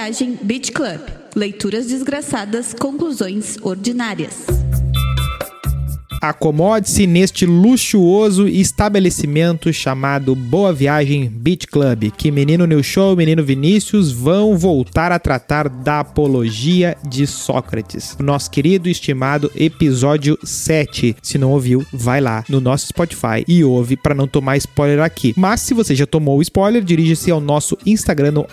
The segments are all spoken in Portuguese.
Viagem Beach Club. Leituras desgraçadas, conclusões ordinárias. Acomode-se neste luxuoso estabelecimento chamado Boa Viagem Beach Club, que menino New Show e menino Vinícius vão voltar a tratar da apologia de Sócrates. Nosso querido e estimado episódio 7. Se não ouviu, vai lá no nosso Spotify e ouve para não tomar spoiler aqui. Mas se você já tomou o spoiler, dirige-se ao nosso Instagram no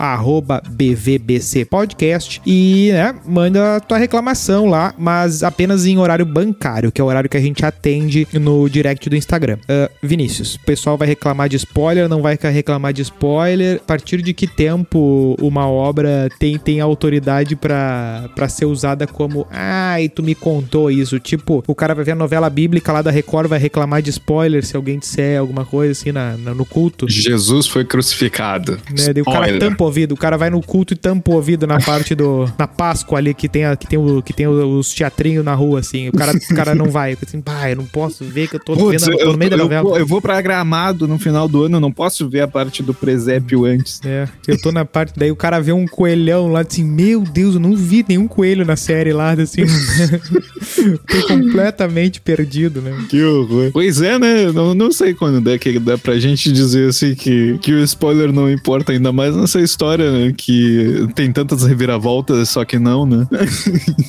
@bvbcpodcast e né, manda a tua reclamação lá, mas apenas em horário bancário, que é o horário que a gente atende no direct do Instagram. Uh, Vinícius, o pessoal vai reclamar de spoiler, não vai reclamar de spoiler. A partir de que tempo uma obra tem, tem autoridade para ser usada como ai, tu me contou isso? Tipo, o cara vai ver a novela bíblica lá da Record, vai reclamar de spoiler se alguém disser alguma coisa assim na, na no culto. Jesus foi crucificado. Né? O cara tampa o ouvido, o cara vai no culto e tampa o ouvido na parte do. na Páscoa ali que tem, a, que tem, o, que tem os teatrinhos na rua, assim. O cara, o cara não vai. Assim, pá, eu não posso ver que eu tô, vendo, eu, no meio da novela. Eu, eu vou pra Gramado no final do ano, eu não posso ver a parte do presépio antes. É, eu tô na parte, daí o cara vê um coelhão lá, assim, meu Deus, eu não vi nenhum coelho na série lá, assim. tô completamente perdido, né? Que horror. Pois é, né? Não, não sei quando dá que dá pra gente dizer assim que, que o spoiler não importa, ainda mais nessa história, né? Que tem tantas reviravoltas, só que não, né?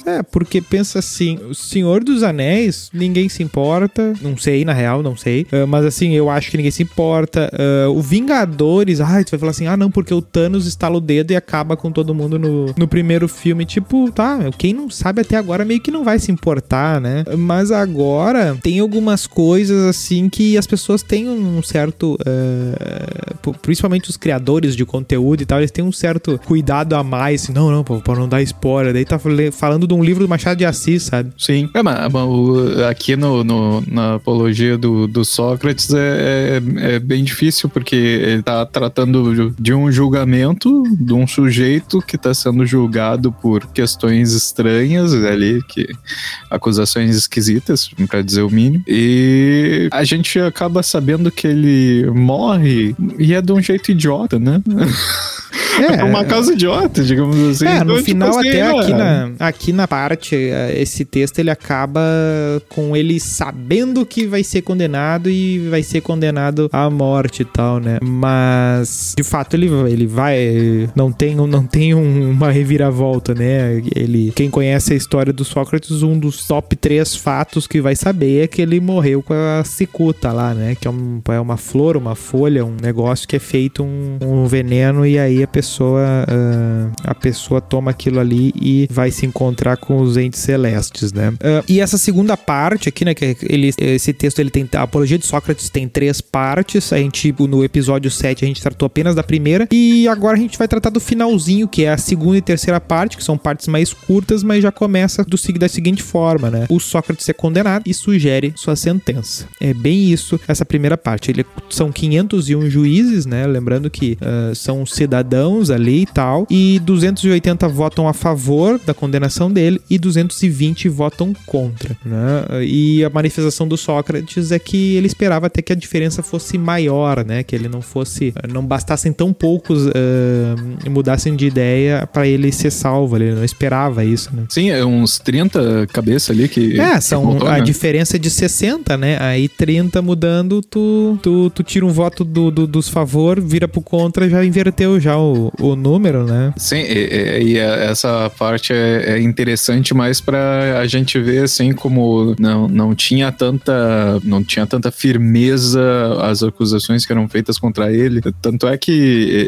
é, porque pensa assim, o Senhor dos Anéis, ninguém se importa. Não sei, na real, não sei. Uh, mas assim, eu acho que ninguém se importa. Uh, o Vingadores, ai, tu vai falar assim, ah, não, porque o Thanos estala o dedo e acaba com todo mundo no, no primeiro filme. Tipo, tá, quem não sabe até agora meio que não vai se importar, né? Mas agora tem algumas coisas assim que as pessoas têm um certo. Uh, principalmente os criadores de conteúdo e tal, eles têm um certo cuidado a mais. Assim, não, não, pra não dar spoiler. Daí tá falando de um livro do Machado de Assis, sabe? Sim. É, mas aqui no, no, na apologia do, do Sócrates é, é, é, bem difícil, porque ele tá tratando de um julgamento de um sujeito que está sendo julgado por questões estranhas ali, que acusações esquisitas, para dizer o mínimo. E a gente acaba sabendo que ele morre e é de um jeito idiota, né? É, uma causa idiota, digamos assim. É, no então, final tipo, até assim, aqui, na, aqui na parte, é, esse texto ele acaba com ele sabendo que vai ser condenado e vai ser condenado à morte e tal, né? Mas, de fato, ele, ele vai... Não tem, não tem um, uma reviravolta, né? Ele, quem conhece a história do Sócrates, um dos top três fatos que vai saber é que ele morreu com a cicuta lá, né? Que é, um, é uma flor, uma folha, um negócio que é feito um, um veneno e aí a pessoa uh, a pessoa toma aquilo ali e vai se encontrar com os entes celestes, né? Uh, e essa segunda parte né, que ele, esse texto ele tem a apologia de Sócrates tem três partes. A gente no episódio 7 a gente tratou apenas da primeira e agora a gente vai tratar do finalzinho, que é a segunda e terceira parte, que são partes mais curtas, mas já começa do da seguinte forma, né? O Sócrates é condenado e sugere sua sentença. É bem isso essa primeira parte. Ele são 501 juízes, né? Lembrando que uh, são cidadãos ali e tal, e 280 votam a favor da condenação dele e 220 votam contra, né? E a manifestação do Sócrates é que ele esperava até que a diferença fosse maior, né? Que ele não fosse, não bastassem tão poucos uh, mudassem de ideia para ele ser salvo. Ele não esperava isso, né? Sim, é uns 30 cabeças ali que. É, são a né? diferença é de 60, né? Aí 30 mudando, tu, tu, tu tira um voto do, do, dos favor, vira pro contra, já inverteu já o, o número, né? Sim, e, e essa parte é, é interessante mais para a gente ver assim como não, não tinha tanta não tinha tanta firmeza as acusações que eram feitas contra ele. Tanto é que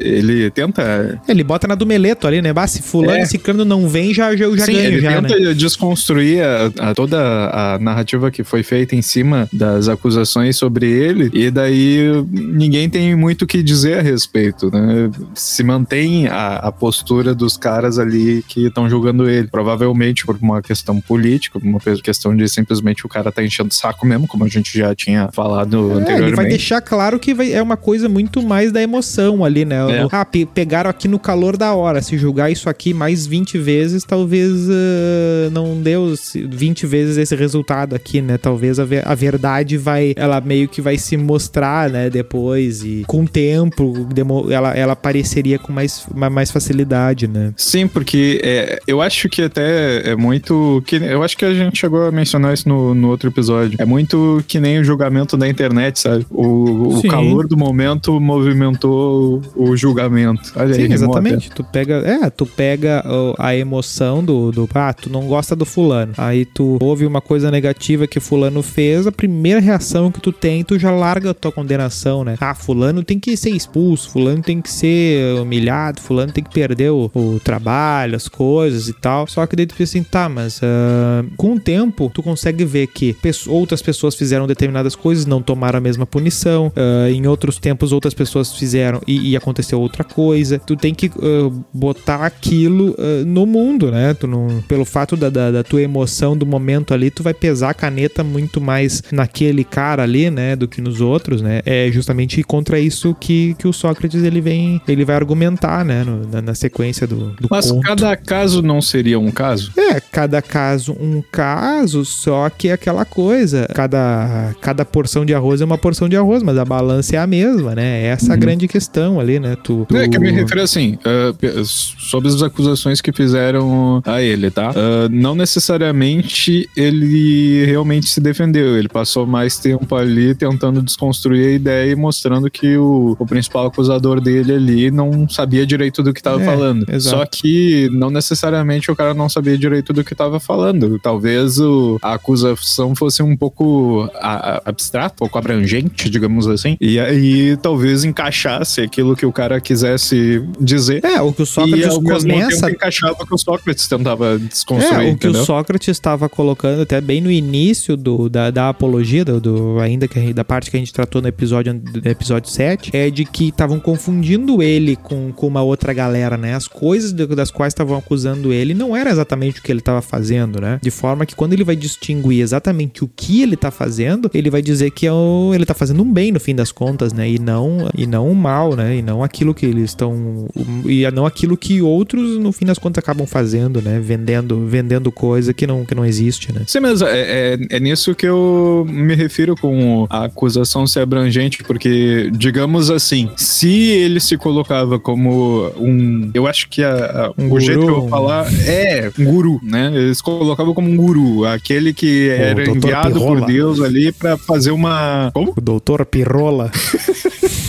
ele tenta. Ele bota na do Meleto ali, né? Bah, se fulano é. esse cano não vem, já, já, já Sim, ganho. Ele já, tenta né? desconstruir a, a, toda a narrativa que foi feita em cima das acusações sobre ele, e daí ninguém tem muito o que dizer a respeito, né? Se mantém a, a postura dos caras ali que estão julgando ele. Provavelmente por uma questão política, uma questão de simplesmente o cara tá enchendo o saco mesmo, como a gente já tinha falado é, anteriormente. Ele vai deixar claro que vai, é uma coisa muito mais da emoção ali, né? É. Ah, pe pegaram aqui no calor da hora. Se julgar isso aqui mais 20 vezes, talvez uh, não deu 20 vezes esse resultado aqui, né? Talvez a, ver a verdade vai, ela meio que vai se mostrar, né? Depois e com o tempo, ela, ela apareceria com mais, mais facilidade, né? Sim, porque é, eu acho que até é muito. Que, eu acho que a gente chegou a mencionar isso no, no outro episódio. É muito que nem o julgamento da internet, sabe? O, o calor do momento movimentou o julgamento. Olha Sim, aí, exatamente. Tu pega, é, tu pega a emoção do, do. Ah, tu não gosta do fulano. Aí tu ouve uma coisa negativa que fulano fez, a primeira reação que tu tem, tu já larga a tua condenação, né? Ah, fulano tem que ser expulso, fulano tem que ser humilhado, fulano tem que perder o, o trabalho, as coisas e tal. Só que daí tu pensa assim, tá, mas uh, com o tempo tu consegue ver que outras pessoas fizeram determinadas coisas, não tomaram a mesma punição. Uh, em outros tempos outras pessoas fizeram e, e aconteceu outra coisa. Tu tem que uh, botar aquilo no mundo, né? Tu não, pelo fato da, da, da tua emoção do momento ali, tu vai pesar a caneta muito mais naquele cara ali, né, do que nos outros, né? É justamente contra isso que, que o Sócrates ele vem, ele vai argumentar, né, no, na, na, sequência do, do Mas conto. cada caso não seria um caso? É, cada caso um caso, só que é aquela coisa, cada, cada porção de arroz é uma porção de arroz, mas a balança é a mesma, né? Essa é a uhum. grande questão ali, né? Tu, tu... É que eu me refiro assim, uh, sobre as acusações que fizeram a ele, tá? Uh, não necessariamente ele realmente se defendeu, ele passou mais tempo ali tentando desconstruir a ideia e mostrando que o, o principal acusador dele ali não sabia direito do que estava é, falando. Exato. Só que não necessariamente o cara não sabia direito do que estava falando. Talvez o, a acusação fosse um pouco a, abstrata, um pouco abrangente, digamos assim, e aí talvez encaixasse aquilo que o cara quisesse dizer. É, o que o Sócrates e, ao começa... mesmo encaixava o que o Sócrates tentava desconstruir, É, o que entendeu? o Sócrates estava colocando até bem no início do, da, da apologia, do, do ainda que da parte que a gente tratou no episódio, no episódio 7, é de que estavam confundindo ele com, com uma outra galera, né? As coisas das quais estavam acusando ele não era exatamente o que ele estava fazendo, né? De forma que quando ele vai distinguir exatamente o que ele está fazendo, ele vai dizer que é o, ele está fazendo um bem no fim das contas, né? E não e não um mal, né? E não aquilo que eles estão e não aquilo que outros no fim das contas acabam fazendo, né? Vendendo vendendo coisa que não que não existe, né? Sim, mas é, é, é nisso que eu me refiro com a acusação ser abrangente, porque digamos assim, se ele se colocava como um. Eu acho que a, a, um o guru. jeito que eu vou falar é um guru, né? Eles colocavam como um guru, aquele que o era enviado Pirrola. por Deus ali para fazer uma. Como? O doutor Pirola.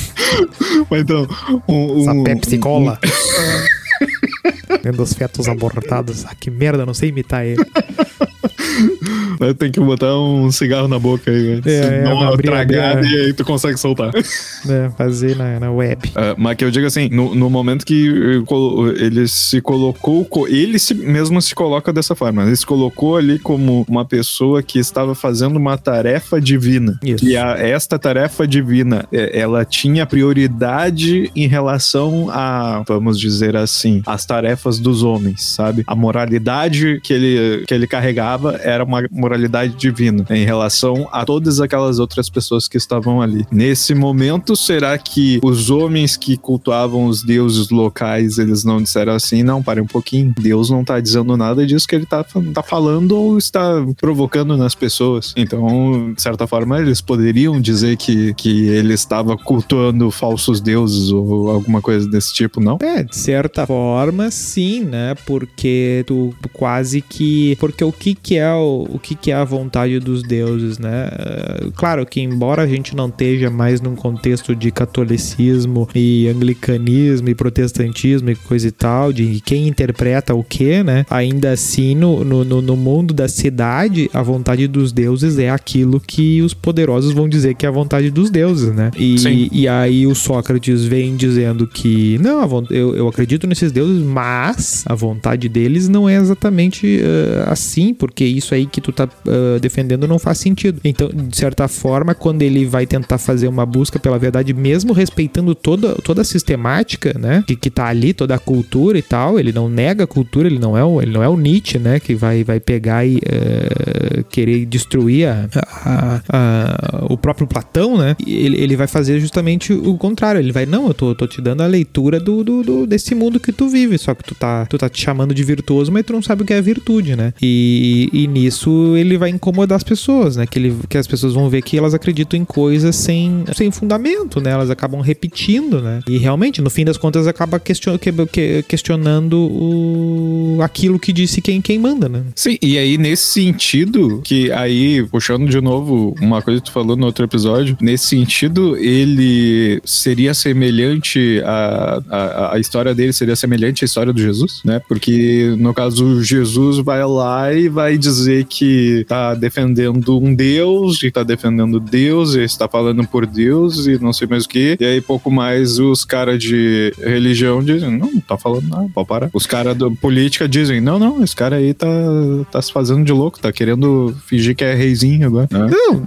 então. Um, Essa Pepsi Cola. Um... Vendo os fetos abortados. Ah, que merda, não sei imitar ele. Tem que botar um cigarro na boca aí, velho. É, é, uma tragada e aí tu consegue soltar. É, fazer na, na web. Uh, mas que eu digo assim, no, no momento que ele se colocou, ele se, mesmo se coloca dessa forma. Ele se colocou ali como uma pessoa que estava fazendo uma tarefa divina. Isso. E a, esta tarefa divina, é, ela tinha prioridade em relação a, vamos dizer assim, as tarefas dos homens, sabe? A moralidade que ele, que ele carregava era uma moralidade divina em relação a todas aquelas outras pessoas que estavam ali. Nesse momento, será que os homens que cultuavam os deuses locais, eles não disseram assim, não, pare um pouquinho, Deus não tá dizendo nada disso que ele tá, tá falando ou está provocando nas pessoas. Então, de certa forma, eles poderiam dizer que, que ele estava cultuando falsos deuses ou alguma coisa desse tipo, não? É, de certa forma, sim, né? Porque tu quase que... Porque o que que é o, o que, que é a vontade dos deuses, né? Eh, claro que embora a gente não esteja mais num contexto de catolicismo e anglicanismo e protestantismo e coisa e tal, de quem interpreta o que, né? Ainda assim, no, no, no mundo da cidade, a vontade dos deuses é aquilo que os poderosos vão dizer que é a vontade dos deuses, né? E, e aí o Sócrates vem dizendo que não, eu, eu acredito nesses deuses, mas a vontade deles não é exatamente uh, assim, porque isso aí que tu tá uh, defendendo não faz sentido. Então, de certa forma, quando ele vai tentar fazer uma busca pela verdade, mesmo respeitando toda, toda a sistemática, né, que, que tá ali, toda a cultura e tal, ele não nega a cultura, ele não é o, ele não é o Nietzsche, né, que vai, vai pegar e uh, querer destruir a, a, a, o próprio Platão, né, ele, ele vai fazer justamente o contrário, ele vai, não, eu tô, tô te dando a leitura do, do, do, desse mundo que tu vive, só que tu tá, tu tá te chamando de virtuoso, mas tu não sabe o que é virtude, né, e, e nisso isso ele vai incomodar as pessoas, né? Que, ele, que as pessoas vão ver que elas acreditam em coisas sem, sem fundamento, né? Elas acabam repetindo, né? E realmente, no fim das contas, acaba question, que, que, questionando o, aquilo que disse quem, quem manda, né? Sim, e aí nesse sentido, que aí, puxando de novo uma coisa que tu falou no outro episódio, nesse sentido, ele seria semelhante a, a, a história dele seria semelhante à história do Jesus, né? Porque no caso, Jesus vai lá e vai dizer que tá defendendo um Deus, e tá defendendo Deus, e está falando por Deus, e não sei mais o que. E aí, pouco mais, os caras de religião dizem: não, não tá falando nada, pode parar. Os caras da política dizem: não, não, esse cara aí tá, tá se fazendo de louco, tá querendo fingir que é reizinho agora. Né? Não,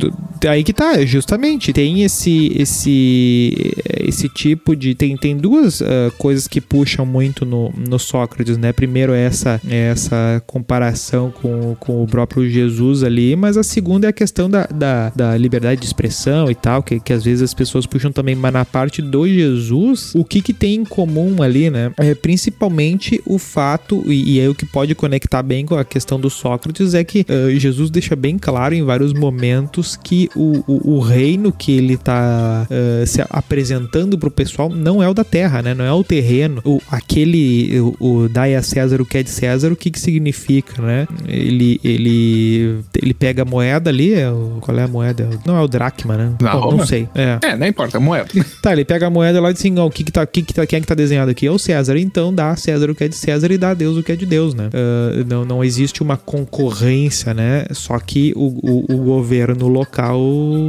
aí que tá, justamente. Tem esse, esse, esse tipo de. Tem, tem duas uh, coisas que puxam muito no, no Sócrates, né? Primeiro, essa, essa comparação com, com o próprio Jesus ali, mas a segunda é a questão da, da, da liberdade de expressão e tal, que, que às vezes as pessoas puxam também, mas na parte do Jesus, o que, que tem em comum ali, né? É principalmente o fato, e, e é o que pode conectar bem com a questão do Sócrates, é que uh, Jesus deixa bem claro em vários momentos que o, o, o reino que ele tá uh, se apresentando pro pessoal não é o da terra, né? Não é o terreno. O, aquele, o, o dai a César o que é de César, o que que significa, né? Ele, ele, ele pega a moeda ali, é qual é a moeda? Não é o dracma, né? Não, não sei. É. é, não importa, a moeda. Tá, ele pega a moeda lá e diz assim, ó, o que que tá, que que tá, quem é que tá desenhado aqui? É o César. Então dá a César o que é de César e dá a Deus o que é de Deus, né? Uh, não, não existe uma concorrência, né? Só que o, o, o, governo local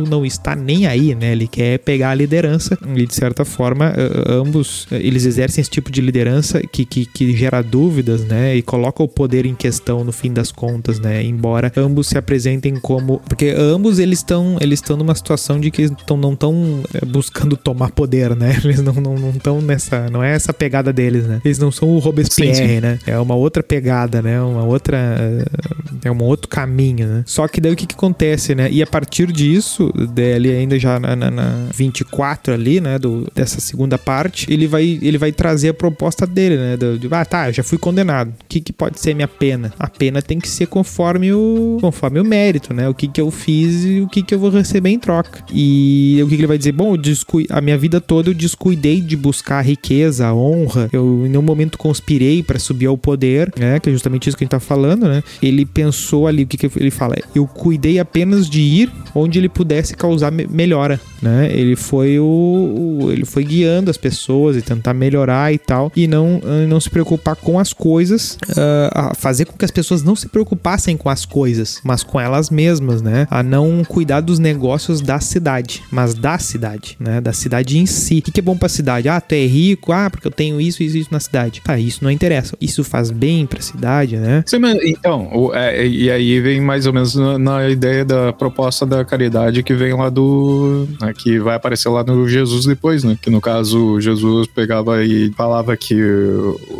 não está nem aí, né? Ele quer pegar a liderança e, de certa forma, uh, ambos, eles exercem esse tipo de liderança que, que, que gera dúvidas, né? E coloca o poder em questão no fim das contas, né? Embora ambos se apresentem como... Porque ambos, eles estão eles estão numa situação de que eles tão, não estão é, buscando tomar poder, né? Eles não estão não, não nessa... Não é essa pegada deles, né? Eles não são o Robespierre, sim, sim. né? É uma outra pegada, né? Uma outra... É um outro caminho, né? Só que daí o que, que acontece, né? E a partir disso, dele ainda já na, na, na 24 ali, né? Do, dessa segunda parte, ele vai, ele vai trazer a proposta dele, né? Do, de, ah, tá, já fui condenado. O que, que pode ser minha pena? A pena tem que ser conforme o, conforme o mérito, né? O que, que eu fiz e o que, que eu vou receber em troca. E o que, que ele vai dizer? Bom, descu... a minha vida toda eu descuidei de buscar a riqueza, a honra. Eu em nenhum momento conspirei para subir ao poder, né? Que é justamente isso que a gente tá falando, né? Ele pensou ali, o que, que ele fala? Eu cuidei apenas de ir onde ele pudesse causar me melhora, né? Ele foi o, ele foi guiando as pessoas e tentar melhorar e tal e não não se preocupar com as coisas, uh, fazer com que as pessoas não se preocupassem com as coisas, mas com elas mesmas, né? A não cuidar dos negócios da cidade, mas da cidade, né? Da cidade em si. O que é bom para a cidade? Ah, tu é rico, ah, porque eu tenho isso e isso, isso na cidade. Tá, isso não interessa. Isso faz bem para a cidade, né? Sim, mas, então, o, é, e aí vem mais ou menos na, na, ideia da proposta da caridade que vem lá do. Né, que vai aparecer lá no Jesus depois, né? Que no caso, Jesus pegava e falava que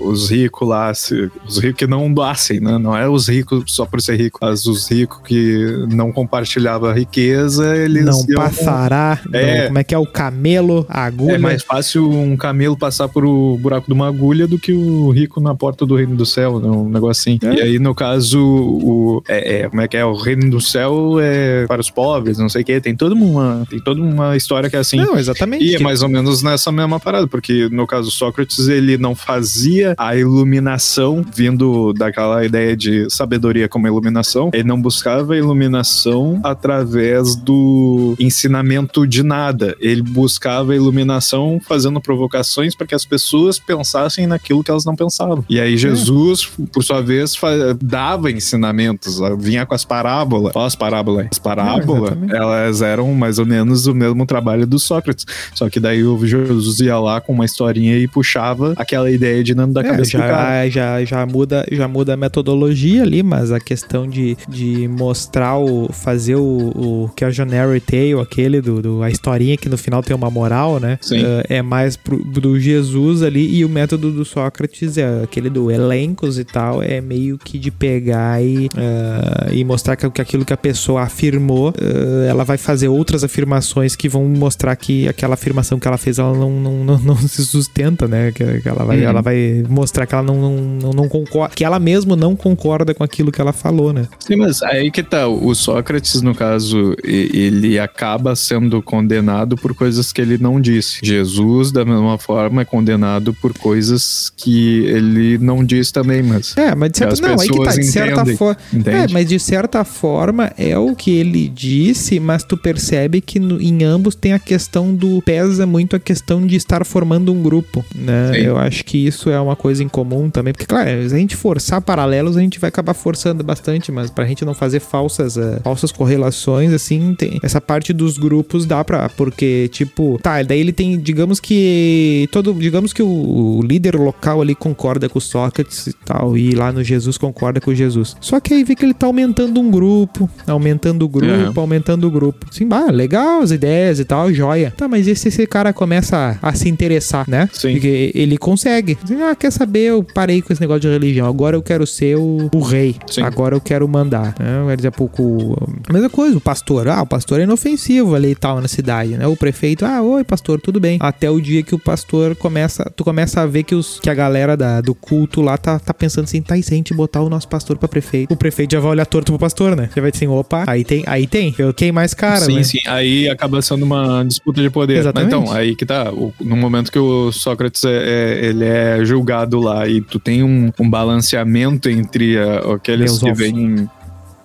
os ricos lá, os ricos que não doassem, né? Não é os ricos só por ser rico, mas os ricos que não compartilhavam a riqueza, eles. Não passará. É. Não, como é que é o camelo, a agulha? É mais fácil um camelo passar por o buraco de uma agulha do que o rico na porta do reino do céu, né? Um negócio assim. É. E aí, no caso, o. É, é, como é que é? O reino do céu é para os pobres, não sei o quê. Tem toda uma, tem toda uma história que é assim. Não, exatamente. E é mais ou menos nessa mesma parada, porque no caso Sócrates, ele não fazia a iluminação vindo daquela ideia de sabedoria como iluminação. Ele não buscava iluminação através do ensinamento de nada. Ele buscava iluminação fazendo provocações para que as pessoas pensassem naquilo que elas não pensavam. E aí Jesus, é. por sua vez, dava ensinamentos, vinha com as parábolas. Fala as parábolas. As parábolas, é, elas eram mais ou menos o mesmo trabalho do Sócrates. Só que daí o Jesus ia lá com uma historinha e puxava aquela ideia de não da é, cabeça já, do cara. Já, já, muda, já muda a metodologia ali, mas a questão de, de mostrar o. fazer o, o que é o Janary Tale, aquele do, do, a historinha que no final tem uma moral, né? Uh, é mais pro, do Jesus ali e o método do Sócrates é aquele do elencos e tal, é meio que de pegar e, uh, e mostrar que, que aquilo que a pessoa afirmou, uh, ela vai fazer outras afirmações que vão mostrar que aquela afirmação que ela fez ela não, não, não, não se sustenta, né? Que, que ela, vai, uhum. ela vai mostrar que ela não, não, não, concorda, que ela mesma não concorda com aquilo que ela falou, né? Sim, mas aí que tá, o Sócrates, no caso, ele acaba sendo condenado por coisas que ele não disse. Jesus, da mesma forma, é condenado por coisas que ele não diz também, mas. É, mas de certa, não, aí que tá, de certa forma. É, mas de certa forma é o que ele disse, mas tu percebe que no, em ambos tem a questão do. pesa muito a questão de estar formando um grupo, né? Sim. Eu acho que isso é uma coisa em comum também, porque, claro, se a gente forçar paralelos, a gente vai acabar forçando bastante, mas pra gente não fazer falsas, uh, falsas correlações, assim, tem essa parte dos grupos dá pra. Porque, tipo, tá, daí ele tem, digamos que. Todo. Digamos que o, o líder local ali concorda com o Sócrates e tal, e lá no Jesus concorda com o Jesus. Só que aí vê que ele tá aumentando um grupo, aumentando o grupo, aumentando o grupo. Sim, bah, legal as ideias e tal, joia. Tá, mas esse, esse cara começa a, a se interessar, né? Sim. Porque ele consegue. Ah, quer saber? Eu parei com esse negócio de religião. Agora eu quero ser o, o rei. Sim. Agora eu quero mandar. Né? Dizer, pouco. A mesma coisa, o pastor. Ah, o pastor é inofensivo ali e tal na cidade, né? O prefeito, ah, oi, pastor, tudo bem. Até o dia que o pastor começa. Tu começa a ver que, os, que a galera da, do culto lá tá, tá pensando assim, tá, e se a gente botar o nosso pastor pra prefeito? O prefeito já vai olhar torto pro pastor, né? Já vai dizer assim, opa, aí tem, aí tem. Eu quem mais cara, sim, né? Sim, sim. Aí acaba sendo uma disputa de poder. Exatamente. Mas então, aí que tá. O, no momento que o Sócrates é, é, ele é julgado lá e tu tem um, um balanceamento entre uh, aqueles Meus que vêm.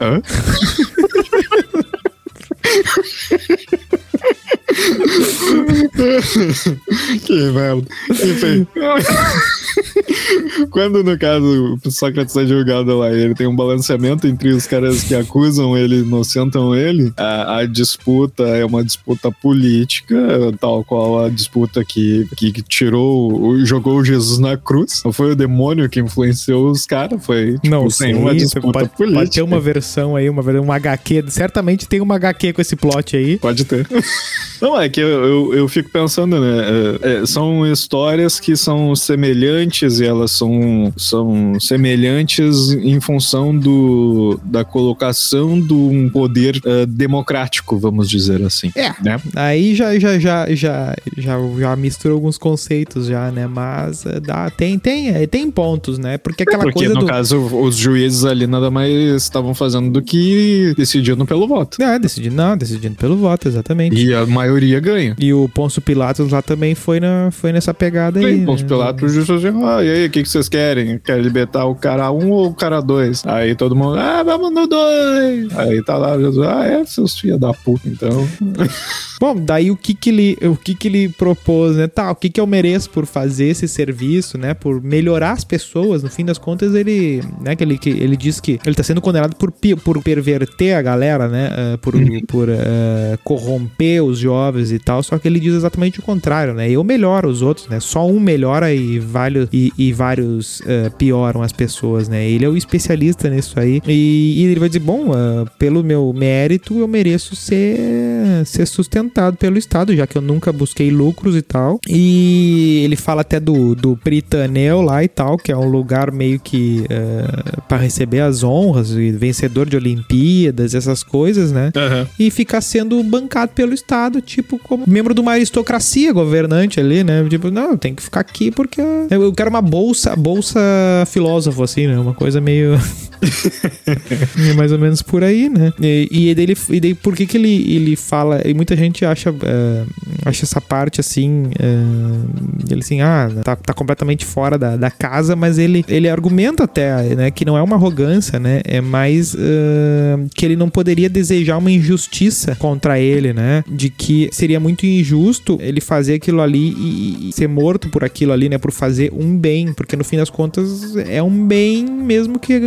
Hã? que merda. Enfim. Quando, no caso, o Sócrates é julgado lá ele tem um balanceamento entre os caras que acusam ele e inocentam ele, a, a, disputa é uma disputa política, tal qual a disputa que, que tirou, jogou Jesus na cruz. Não foi o demônio que influenciou os caras, foi tipo, Não, sim, uma disputa pode, política. Pode ter uma versão aí, uma, uma HQ, certamente tem uma HQ com esse plot aí. Pode ter. Não, é que eu, eu, eu fico pensando, né? É, é, são histórias que são semelhantes e elas são, são semelhantes em função do, da colocação de um poder uh, democrático, vamos dizer assim. É. Né? Aí já, já, já, já, já, já mistura alguns conceitos já, né? Mas uh, dá, tem, tem, é, tem pontos, né? Porque aquela Porque, coisa. no do... caso, os juízes ali nada mais estavam fazendo do que decidindo pelo voto. É, decidindo, não, decidindo pelo voto, exatamente. E a maioria ganha. E o Pôncio Pilatos lá também foi, na, foi nessa pegada Sim, aí. Pôncio né? Pilatos ah, e aí, o que, que vocês querem? Querem libertar o cara um ou o cara dois? Aí todo mundo, ah, vamos no dois. Aí tá lá, Jesus, ah, é, seus filhos da puta, então. Bom, daí o que que ele, o que que ele propôs, né? Tá, o que que eu mereço por fazer esse serviço, né? Por melhorar as pessoas, no fim das contas ele, né, que ele, que ele diz que ele tá sendo condenado por, por perverter a galera, né? Uh, por uhum. por uh, corromper os jovens e tal, só que ele diz exatamente o contrário, né? Eu melhoro os outros, né? Só um melhora e, vários, e, e vários uh, pioram as pessoas, né? Ele é o especialista nisso aí. E, e ele vai dizer, bom, pelo meu mérito eu mereço ser, ser sustentado pelo Estado, já que eu nunca busquei lucros e tal. E ele fala até do, do Pritanel lá e tal, que é um lugar meio que uh, eh, para receber as honras, e vencedor de Olimpíadas, essas coisas, né? Uhum. E ficar sendo bancado pelo Estado, tipo, como membro de uma aristocracia governante ali, né? Tipo, não, tem que ficar aqui porque eu quero uma bolsa, bolsa filósofo, assim, né? Uma coisa meio. é mais ou menos por aí, né? E, e, e daí por que, que ele, ele fala. E muita gente acha, uh, acha essa parte assim. Uh, ele assim, ah, tá, tá completamente fora da, da casa, mas ele, ele argumenta até, né, que não é uma arrogância, né? É mais uh, que ele não poderia desejar uma injustiça contra ele, né? De que seria muito injusto ele fazer aquilo ali e, e ser morto por aquilo ali, né? Por fazer um bem, porque no fim das contas é um bem mesmo que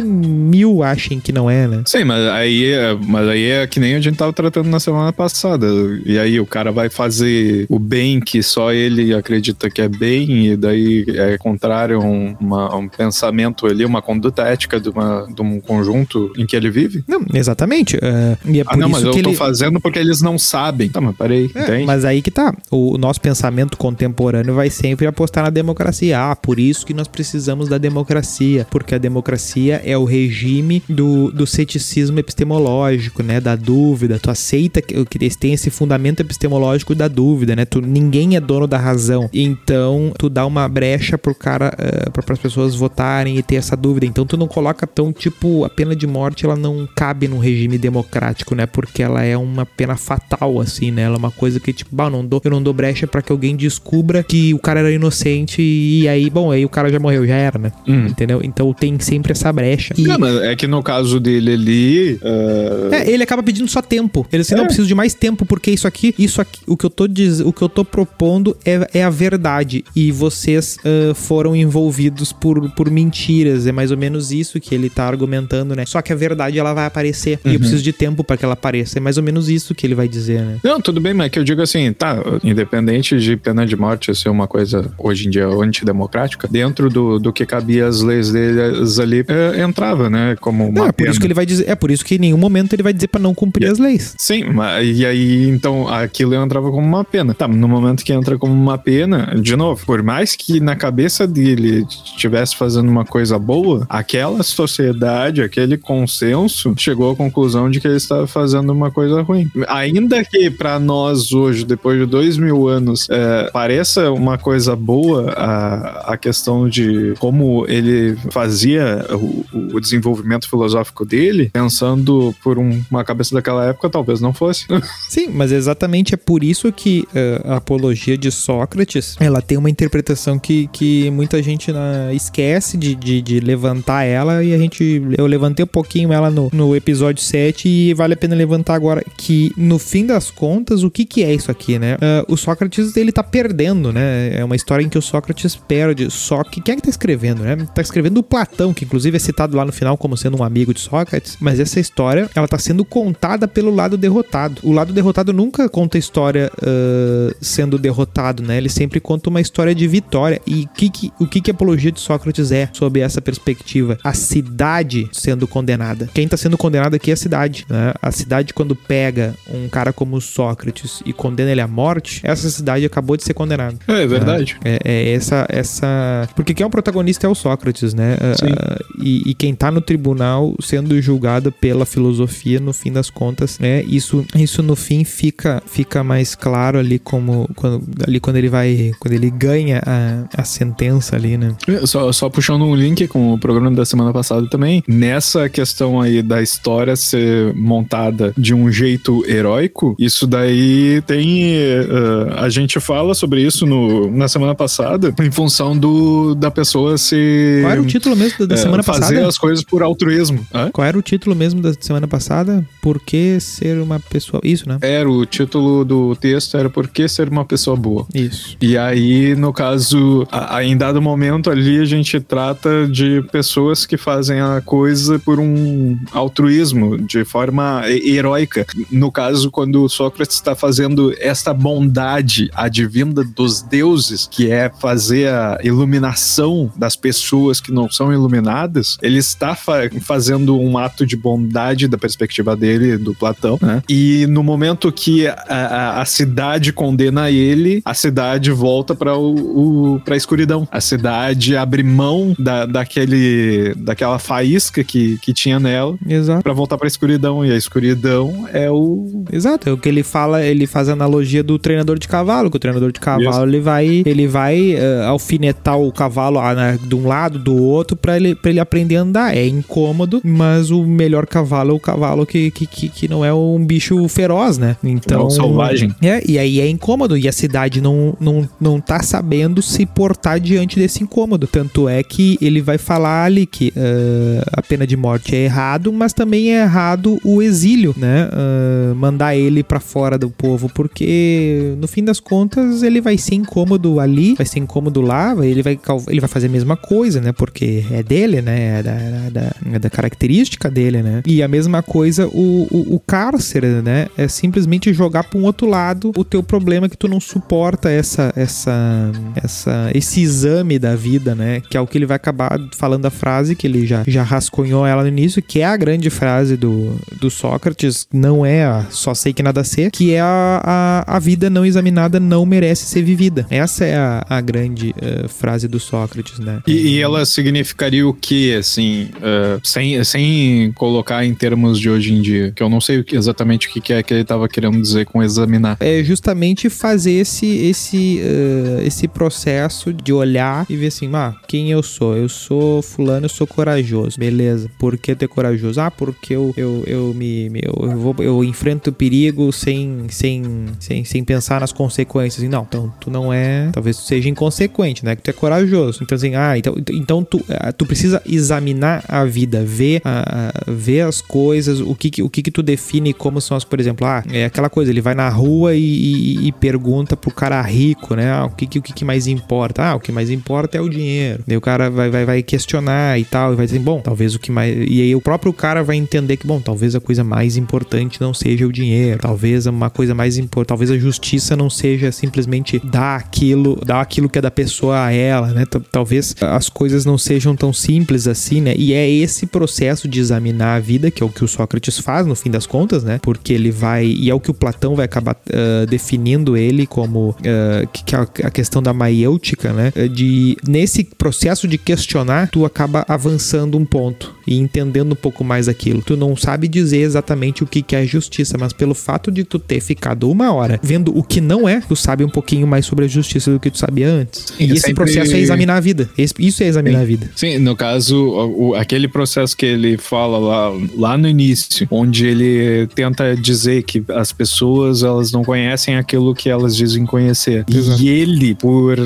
mil achem que não é, né? Sim, mas aí, é, mas aí é que nem a gente tava tratando na semana passada. E aí o cara vai fazer o bem que só ele acredita que é bem, e daí é contrário a um, uma, um pensamento ali, uma conduta ética de, uma, de um conjunto em que ele vive? Não, exatamente. Uh, e é ah, não, mas eu tô ele... fazendo porque eles não sabem. Tá, mas peraí, é, Mas aí que tá. O, o nosso pensamento contemporâneo vai sempre apostar na democracia. Ah, por isso que nós precisamos da democracia, porque a democracia é o regime regime do, do ceticismo epistemológico, né? Da dúvida. Tu aceita que, que tem esse fundamento epistemológico da dúvida, né? Tu, ninguém é dono da razão. Então, tu dá uma brecha pro cara, uh, para as pessoas votarem e ter essa dúvida. Então, tu não coloca tão, tipo, a pena de morte, ela não cabe num regime democrático, né? Porque ela é uma pena fatal, assim, né? Ela é uma coisa que, tipo, bah, não dou, eu não dou brecha para que alguém descubra que o cara era inocente e aí, bom, aí o cara já morreu, já era, né? Hum. Entendeu? Então tem sempre essa brecha. E... Não, mas é que no caso dele ali. Uh... É, ele acaba pedindo só tempo. Ele assim, é. não preciso de mais tempo, porque isso aqui, isso aqui, o que eu tô diz, o que eu tô propondo é, é a verdade. E vocês uh, foram envolvidos por, por mentiras. É mais ou menos isso que ele tá argumentando, né? Só que a verdade ela vai aparecer. Uhum. E eu uhum. preciso de tempo para que ela apareça. É mais ou menos isso que ele vai dizer, né? Não, tudo bem, mas é que eu digo assim, tá, independente de pena de morte ser uma coisa hoje em dia antidemocrática, dentro do, do que cabia as leis deles ali, é, entrava, né? Como uma não, é por isso que ele vai dizer, é por isso que em nenhum momento ele vai dizer para não cumprir as leis. Sim, mas, e aí então aquilo entrava como uma pena. Tá, no momento que entra como uma pena, de novo, por mais que na cabeça dele estivesse fazendo uma coisa boa, aquela sociedade, aquele consenso chegou à conclusão de que ele estava fazendo uma coisa ruim. Ainda que para nós hoje, depois de dois mil anos, é, pareça uma coisa boa a, a questão de como ele fazia o, o desenvolvimento filosófico dele, pensando por um, uma cabeça daquela época, talvez não fosse. Sim, mas exatamente é por isso que uh, a apologia de Sócrates, ela tem uma interpretação que, que muita gente uh, esquece de, de, de, levantar ela e a gente, eu levantei um pouquinho ela no, no episódio 7 e vale a pena levantar agora que no fim das contas, o que que é isso aqui, né? Uh, o Sócrates, ele tá perdendo, né? É uma história em que o Sócrates perde, só que quem é que tá escrevendo, né? Tá escrevendo o Platão, que inclusive é citado lá no final como sendo um amigo de Sócrates, mas essa história, ela tá sendo contada pelo lado derrotado. O lado derrotado nunca conta a história uh, sendo derrotado, né? Ele sempre conta uma história de vitória. E que, que, o que, que a apologia de Sócrates é sob essa perspectiva? A cidade sendo condenada. Quem tá sendo condenado aqui é a cidade, né? A cidade, quando pega um cara como Sócrates e condena ele à morte, essa cidade acabou de ser condenada. É, é verdade. É, é, essa, essa. Porque quem é o protagonista é o Sócrates, né? Uh, e, e, quem tá no tribunal sendo julgado pela filosofia, no fim das contas, né? Isso, isso no fim fica, fica mais claro ali como quando, ali quando ele vai, quando ele ganha a, a sentença ali, né? É, só, só puxando um link com o programa da semana passada também, nessa questão aí da história ser montada de um jeito heróico, isso daí tem, uh, a gente fala sobre isso no, na semana passada, em função do da pessoa se Qual era o título mesmo da, semana fazer passada? Fazer as coisas por altruísmo. Hã? Qual era o título mesmo da semana passada? Por que ser uma pessoa, isso, né? Era o título do texto era Por que ser uma pessoa boa. Isso. E aí, no caso, a, a, em dado momento ali, a gente trata de pessoas que fazem a coisa por um altruísmo, de forma heróica. No caso, quando Sócrates está fazendo esta bondade advinda dos deuses, que é fazer a iluminação das pessoas que não são iluminadas, ele está fa fazendo um ato de bondade da perspectiva dele, do Platão, né? E no momento que a, a, a cidade condena ele, a cidade volta para o, o para a escuridão. A cidade abre mão da, daquele daquela faísca que, que tinha nela, exato, para voltar para a escuridão. E a escuridão é o exato, é o que ele fala, ele faz a analogia do treinador de cavalo, que o treinador de cavalo ele vai ele vai uh, alfinetar o cavalo uh, né, de um lado do outro para ele para ele aprender a andar. É incômodo, mas o melhor cavalo é o cavalo que, que, que, que não é um bicho feroz, né? Então, é selvagem. É, e aí é incômodo e a cidade não, não, não tá sabendo se portar diante desse incômodo. Tanto é que ele vai falar ali que uh, a pena de morte é errado, mas também é errado o exílio, né? Uh, mandar ele para fora do povo, porque no fim das contas ele vai ser incômodo ali, vai ser incômodo lá, ele vai, ele vai fazer a mesma coisa, né? Porque é dele, né? É da, é da, da característica dele, né? E a mesma coisa o, o, o cárcere, né? É simplesmente jogar para um outro lado o teu problema que tu não suporta essa, essa, essa, esse exame da vida, né? Que é o que ele vai acabar falando a frase que ele já, já rascunhou ela no início, que é a grande frase do, do Sócrates, não é a só sei que nada ser, que é a, a, a vida não examinada não merece ser vivida. Essa é a, a grande uh, frase do Sócrates, né? E, e, ela significaria o que, assim, uh, sem, sem colocar em termos de hoje em dia, que eu não sei exatamente o que é que ele estava querendo dizer com examinar. É justamente fazer esse, esse, uh, esse processo de olhar e ver assim, ah, quem eu sou? Eu sou fulano, eu sou corajoso, beleza. Por que é corajoso? Ah, porque eu, eu, eu me, eu, vou, eu enfrento o perigo sem, sem, sem, sem pensar nas consequências. Não, então tu não é, talvez tu seja inconsequente, né? Que tu é corajoso. Então assim, ah, então, então tu, ah, tu precisa examinar a vida, ver, uh, ver as coisas, o que, o que que tu define como são as, por exemplo, ah, é aquela coisa, ele vai na rua e, e, e pergunta pro cara rico, né? Ah, o que, o que, que mais importa? Ah, o que mais importa é o dinheiro. Daí o cara vai, vai, vai questionar e tal, e vai dizer, bom, talvez o que mais. E aí o próprio cara vai entender que, bom, talvez a coisa mais importante não seja o dinheiro, talvez uma coisa mais importante, talvez a justiça não seja simplesmente dar aquilo, dar aquilo que é da pessoa a ela, né? Talvez as coisas não sejam tão simples assim, né? E é esse processo de examinar a vida, que é o que o Sócrates faz no fim das contas, né? Porque ele vai. E é o que o Platão vai acabar uh, definindo ele como. Uh, que, é a questão da maiêutica, né? De nesse processo de questionar, tu acaba avançando um ponto e entendendo um pouco mais aquilo. Tu não sabe dizer exatamente o que, que é justiça, mas pelo fato de tu ter ficado uma hora vendo o que não é, tu sabe um pouquinho mais sobre a justiça do que tu sabia antes. Sim, e esse sempre... processo é examinar a vida. Isso é examinar Sim. a vida. Sim, no caso, o, aquele processo que ele fala lá, lá no início, onde ele tenta dizer que as pessoas elas não conhecem aquilo que elas dizem conhecer. Exato. E ele, por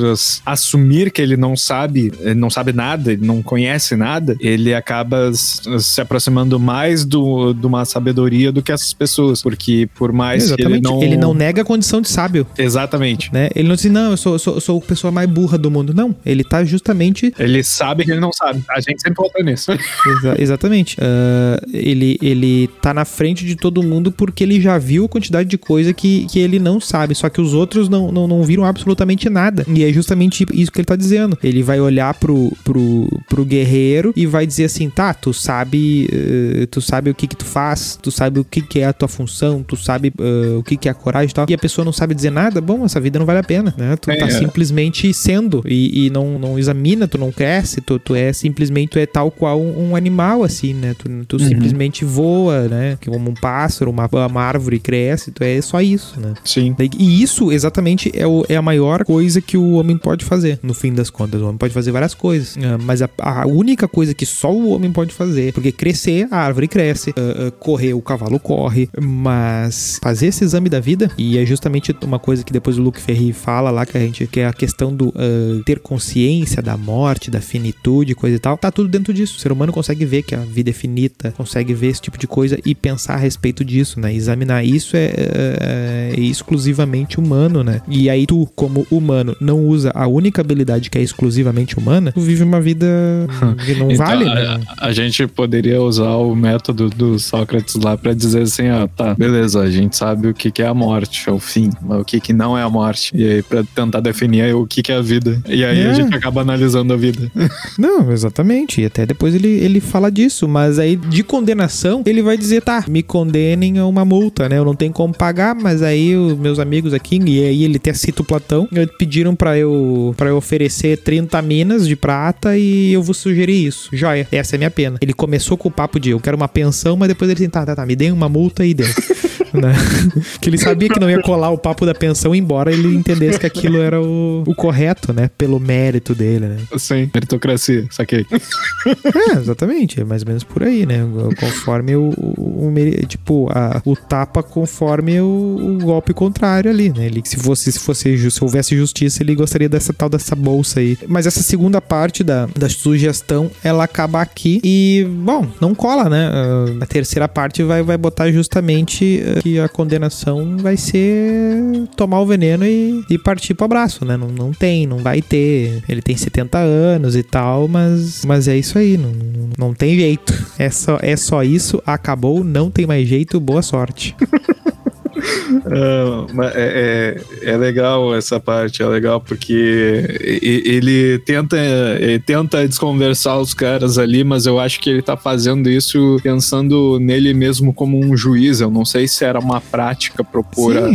assumir que ele não sabe, não sabe nada, ele não conhece nada, ele acaba se aproximando mais do, de uma sabedoria do que essas pessoas, porque por mais Exatamente. que ele não... Ele não nega a condição de sábio. Exatamente. Né? Ele não diz, não, eu sou, eu sou, eu sou a pessoa mais burra do mundo. Não, ele tá justamente... Ele sabe que ele não sabe. A gente sempre volta nisso. Exa exatamente. Uh, ele, ele tá na frente de todo mundo porque ele já viu a quantidade de coisa que, que ele não sabe, só que os outros não, não, não viram absolutamente nada. E é justamente isso que ele tá dizendo. Ele vai olhar pro, pro, pro guerreiro e vai dizer assim, tá, tu sabe, uh, tu sabe o que que tu faz, tu sabe o que que é a tua função, tu sabe uh, o que que é a coragem e tal, e a pessoa não sabe dizer nada, bom, essa vida não vale a pena, né? Tu é, tá é. simplesmente sendo e, e, não, não examina, tu não cresce, tu, tu é simplesmente, tu é tal qual um, um animal, assim, né? Tu, tu uhum. simplesmente voa, né? Como um pássaro, uma, uma árvore cresce, tu é só isso, né? Sim. E isso exatamente é, o, é a maior coisa que o homem pode fazer, no fim das contas. O homem pode fazer várias coisas, uh, mas a, a única coisa que só o homem pode fazer, porque crescer, a árvore cresce, uh, uh, correr, o cavalo corre, mas fazer esse exame da vida, e é justamente uma coisa que depois o Luke Ferri fala lá, que a gente, que é a questão do ter consciência da morte, da finitude, coisa e tal, tá tudo dentro disso. Ser humano consegue ver que a vida é finita, consegue ver esse tipo de coisa e pensar a respeito disso, né? Examinar isso é, é, é exclusivamente humano, né? E aí tu, como humano, não usa a única habilidade que é exclusivamente humana, tu vive uma vida que não então, vale, né? A, a, gente poderia usar o método do Sócrates lá para dizer assim, ó, tá, beleza, a gente sabe o que, que é a morte, é o fim, mas o que, que não é a morte. E aí pra tentar definir o que, que é a vida. E aí é. a gente acaba analisando a vida. Não, exatamente. E até depois ele, ele fala disso, mas aí de condenação, ele vai dizer, tá, me condenem a uma multa, né? Eu não tenho como pagar, mas aí os meus amigos aqui, e aí ele até cita o Platão, pediram para eu para eu oferecer 30 minas de prata e eu vou sugerir isso. Joia, essa é a minha pena. Ele começou com o papo de eu quero uma pensão, mas depois ele disse, tá, tá, tá, me dê uma multa e deu. né? que ele sabia que não ia colar o papo da pensão, embora ele entendesse que aquilo era o, o correto, né? Pelo mérito dele, né? Sim, meritocracia, saquei. é, exatamente, é mais ou menos por aí, né? Conforme o, o, o tipo, a, o tapa conforme o, o, golpe contrário ali, né? Ele, se fosse, se fosse, se houvesse justiça, ele gostaria dessa tal dessa bolsa aí. Mas essa segunda parte da, da sugestão, ela acaba aqui e, bom, não cola, né? A terceira parte vai, vai botar justamente que a condenação vai ser tomar o veneno e, e partir pro abraço, né? Não, não tem, não vai ter. Ele tem 70 anos e tal, mas, mas é isso aí, não, não tem jeito. É só, é só isso, acabou, não tem mais jeito, boa sorte. uh, é, é, é, legal essa parte, é legal porque ele tenta, ele tenta desconversar os caras ali, mas eu acho que ele tá fazendo isso pensando nele mesmo como um juiz. Eu não sei se era uma prática propor a,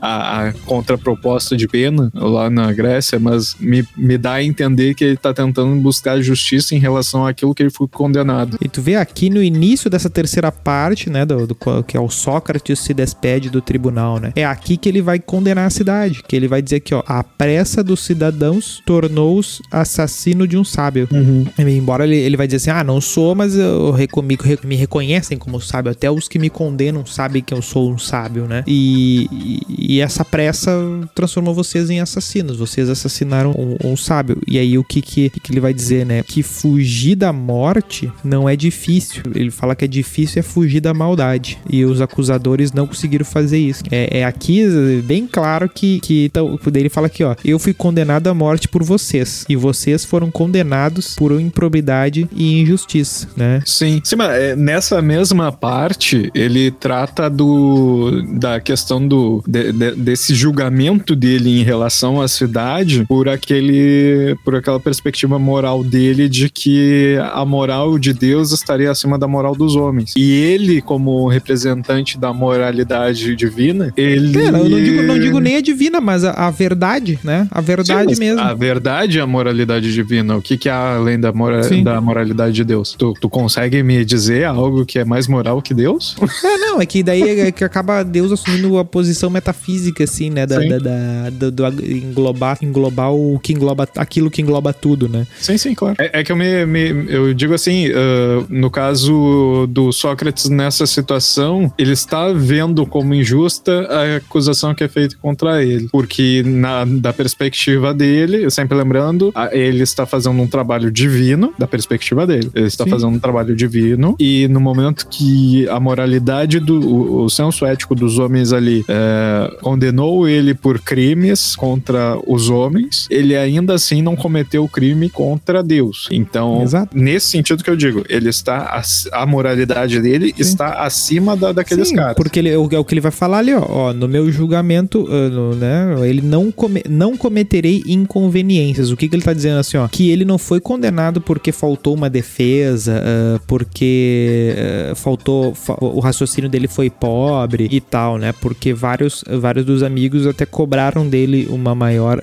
a, a, contraproposta de pena lá na Grécia, mas me, me dá a entender que ele tá tentando buscar justiça em relação àquilo que ele foi condenado. E tu vê aqui no início dessa terceira parte, né, do, do que é o Sócrates se despede do tribunal, né? É aqui que ele vai condenar a cidade, que ele vai dizer que, ó, a pressa dos cidadãos tornou-os assassino de um sábio. Uhum. Embora ele, ele vai dizer assim, ah, não sou, mas eu recomigo, me reconhecem como sábio, até os que me condenam sabem que eu sou um sábio, né? E, e, e essa pressa transformou vocês em assassinos, vocês assassinaram um, um sábio. E aí o que, que, que ele vai dizer, né? Que fugir da morte não é difícil. Ele fala que é difícil é fugir da maldade. E os acusadores não conseguiram fazer isso. É, é aqui bem claro que, que então, ele fala aqui, ó. Eu fui condenado à morte por vocês. E vocês foram condenados por improbidade e injustiça, né? Sim. Sim, mas é, nessa mesma parte, ele trata do da questão do de, de, desse julgamento dele em relação à cidade por aquele por aquela perspectiva moral dele de que a moral de Deus estaria acima da moral dos homens. E ele, como representante da moralidade divina, ele. É, eu não digo, não digo nem a divina, mas a, a verdade, né? A verdade Sim, mesmo. A verdade é a moralidade divina. O que, que há além da, mora da moralidade de Deus? Tu, tu consegue me dizer algo que é mais moral que Deus? É, não, é que daí é que acaba Deus assumindo a posição metafísica, assim, né? Da, da, da do, do, englobar, englobar o que engloba aquilo que engloba tudo, né? Sim, sim, claro. É, é que eu me, me, eu digo assim, uh, no caso do Sócrates nessa situação, ele está vendo como injusta a acusação que é feita contra ele, porque na da perspectiva dele, sempre lembrando, ele está fazendo um trabalho divino da perspectiva dele. Ele está sim. fazendo um trabalho divino e no momento que a moralidade do o, o senso ético dos homens ali é, condenou ele por crimes contra os homens, ele ainda assim não cometeu crime contra Deus. Então, Exato. nesse sentido que eu digo, ele está a, moralidade dele Sim. está acima da, daqueles Sim, caras. Porque ele, é o, é o que ele vai falar ali, ó, ó no meu julgamento, uh, no, né, ele não, come, não cometerei inconveniências. O que, que ele está dizendo assim, ó, que ele não foi condenado porque faltou uma defesa, uh, porque uh, faltou, fa o raciocínio dele foi pobre e tal, né? Porque vários, vários dos amigos até cobraram dele uma maior,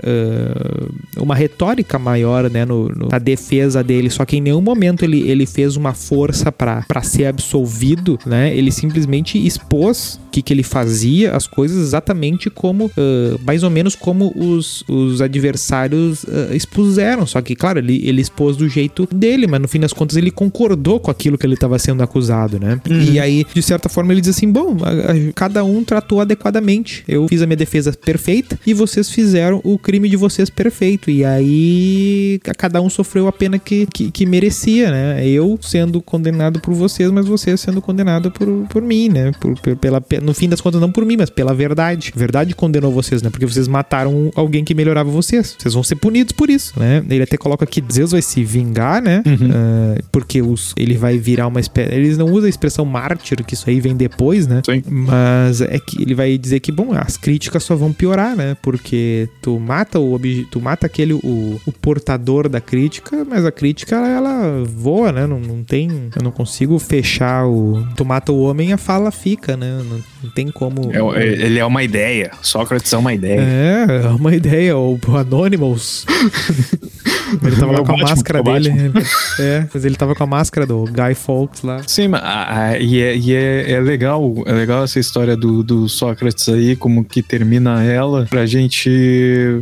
uma retórica maior, né, no, no, na defesa dele. Só que em nenhum momento ele, ele fez uma força para ser absolvido, né? Ele simplesmente expôs o que, que ele fazia, as coisas exatamente como, uh, mais ou menos como os, os adversários uh, expuseram. Só que, claro, ele, ele expôs do jeito dele, mas no fim das contas ele concordou com aquilo que ele estava sendo acusado, né? Uhum. E aí, de certa forma, ele diz assim: bom, a, a, cada um tratou adequadamente. Eu fiz a minha defesa perfeita e vocês fizeram o crime de vocês perfeito. E aí, cada um sofreu a pena que, que, que merecia, né? Eu sendo condenado por vocês, mas vocês sendo condenado por, por mim, né? Por, por, pela, no fim das contas, não por mim, mas pela verdade. A verdade condenou vocês, né? Porque vocês mataram alguém que melhorava vocês. Vocês vão ser punidos por isso, né? Ele até coloca que Zeus vai se vingar, né? Uhum. Uh, porque os, ele vai virar uma espécie. Eles não usam a expressão mártir, que isso aí vem depois, né? Sim. Mas é que ele vai dizer que, bom, as críticas só vão piorar, né? Porque tu mata o tu mata aquele, o, o portador da crítica, mas a crítica ela voa, né? Não, não tem. Eu não consigo fechar o. Tu mata o homem a fala fica, né? Não, não tem como. É, ele é uma ideia. Sócrates é uma ideia. É, é uma ideia. O Anonymous. Ele tava lá com a Batman, máscara dele. É, mas ele tava com a máscara do Guy Fawkes lá. Sim, mas, e, é, e é, é, legal, é legal essa história do, do Sócrates aí, como que termina ela, pra gente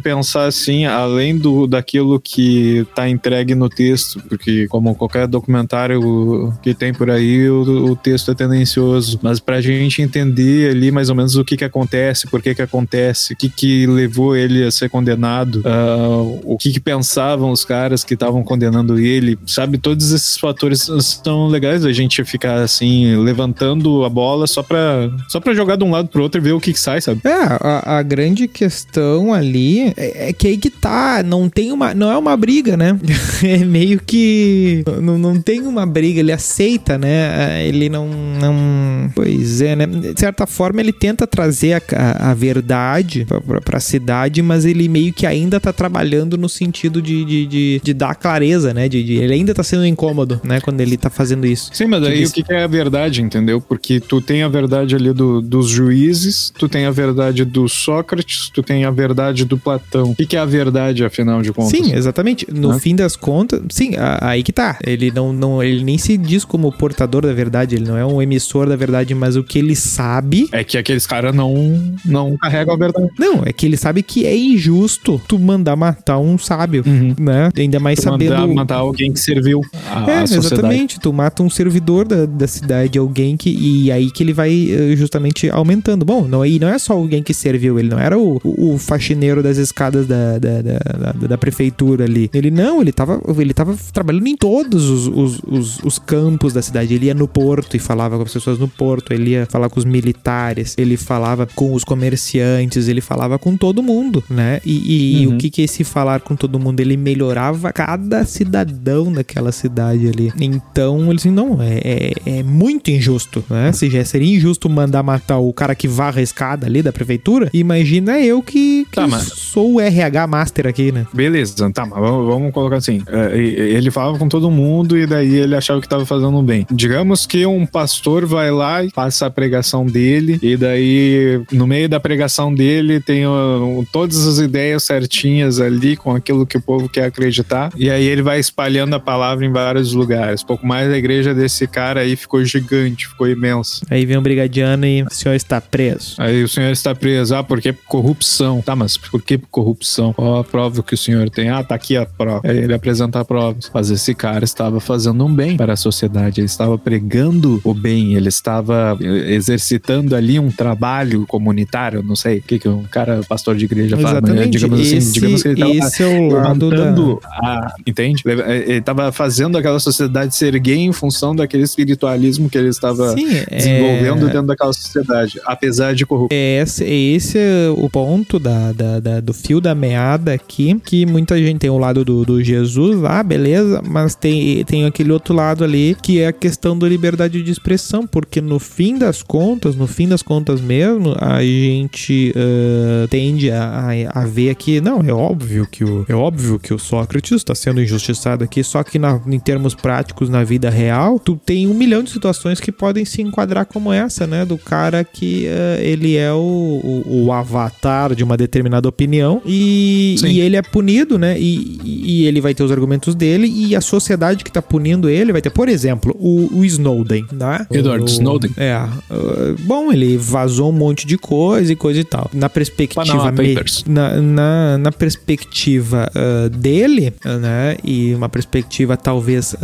pensar assim, além do daquilo que tá entregue no texto, porque como qualquer documentário que tem por aí, o, o texto é tendencioso, mas pra gente entender ali mais ou menos o que que acontece, por que que acontece, o que que levou ele a ser condenado, uh, o que que pensar estavam os caras que estavam condenando ele, sabe? Todos esses fatores são legais a gente ficar assim, levantando a bola só pra, só pra jogar de um lado pro outro e ver o que, que sai, sabe? É, a, a grande questão ali é, é, que aí que tá, não tem uma, não é uma briga, né? é meio que não, não tem uma briga, ele aceita, né? Ele não, não, pois é, né? De certa forma ele tenta trazer a, a, a verdade pra, pra, pra cidade, mas ele meio que ainda tá trabalhando no sentido de, de, de, de dar clareza, né? De, de, ele ainda tá sendo incômodo, né? Quando ele tá fazendo isso. Sim, mas aí o que, que é a verdade, entendeu? Porque tu tem a verdade ali do, dos juízes, tu tem a verdade do Sócrates, tu tem a verdade do Platão. O que, que é a verdade, afinal de contas? Sim, exatamente. No fim das contas, sim, aí que tá. Ele não, não, ele nem se diz como portador da verdade, ele não é um emissor da verdade, mas o que ele sabe. É que aqueles caras não, não carregam a verdade. Não, é que ele sabe que é injusto tu mandar matar um sábio, uhum. né? Ainda mais tu sabendo. Mandar matar alguém que serviu a, é, a sociedade. Exatamente. Tu mata um servidor da, da cidade, alguém que. E aí que ele vai eh, justamente aumentando. Bom, não, e não é só alguém que serviu, ele não era o, o, o faxineiro das escadas da, da, da, da, da prefeitura ali. Ele não, ele tava, ele tava trabalhando em todos os, os, os, os campos da cidade. Ele ia no porto e falava com as pessoas no porto, ele ia falar com os militares, ele falava com os comerciantes, ele falava com todo mundo, né? E, e uhum. o que que esse falar com todo mundo? Ele melhorava cada cidadão daquela cidade ali. Então, ele assim, não, é, é, é muito injusto, né? Se já seria injusto mandar matar o cara que varra a escada ali da prefeitura, imagina eu que, que tá, mas... sou o RH Master aqui, né? Beleza, tá, mas vamos, vamos colocar assim. É, ele falava com todo mundo e daí ele achava que estava fazendo bem. Digamos que um pastor vai lá e passa a pregação dele e daí no meio da pregação dele tem uh, todas as ideias certinhas ali com aquilo que o povo quer acreditar e aí ele vai espalhando a palavra em vários lugares. Pouco mais a igreja desse cara aí ficou gigante, ficou imensa. Aí vem um brigadiano e o senhor está preso. Aí o senhor está preso. Ah, porque corrupção. Tá, mas por que corrupção? Qual a prova que o senhor tem? Ah, tá aqui a prova. Aí ele apresenta provas. Mas esse cara estava fazendo um bem para a sociedade. Ele estava pregando o bem. Ele estava exercitando ali um trabalho comunitário. Não sei o que, que um cara, pastor de igreja, fala. Exatamente. Digamos assim, esse, digamos que ele estava esse é o lado da... a, entende? Ele estava fazendo aquela sociedade ser gay em função daquele espiritualismo que ele estava Sim, desenvolvendo é... dentro daquela sociedade, apesar de corrupto. É esse, esse é o ponto da, da, da, do fio da meada aqui, que muita gente tem o lado do, do Jesus lá, beleza, mas tem, tem aquele outro lado ali que é a questão da liberdade de expressão, porque no fim das contas, no fim das contas mesmo, a gente uh, tende a, a, a, ver aqui, não, é óbvio que o, é óbvio que o Sócrates está sendo injustiçado aqui, só que na, em termos práticos, na vida real, tu tem um milhão de situações que podem se enquadrar como essa, né? Do cara que uh, ele é o, o, o, avatar de uma determinada opinião e, e ele é punido, né? E, e, ele vai ter os argumentos dele e a sociedade que tá punindo ele vai ter, por exemplo, o, o Snowden, né? Edward Snowden. É. Uh, bom, ele vazou um monte de coisa e coisa e tal. Na perspectiva... Me, na, na, na, perspectiva uh, dele, né? E uma perspectiva talvez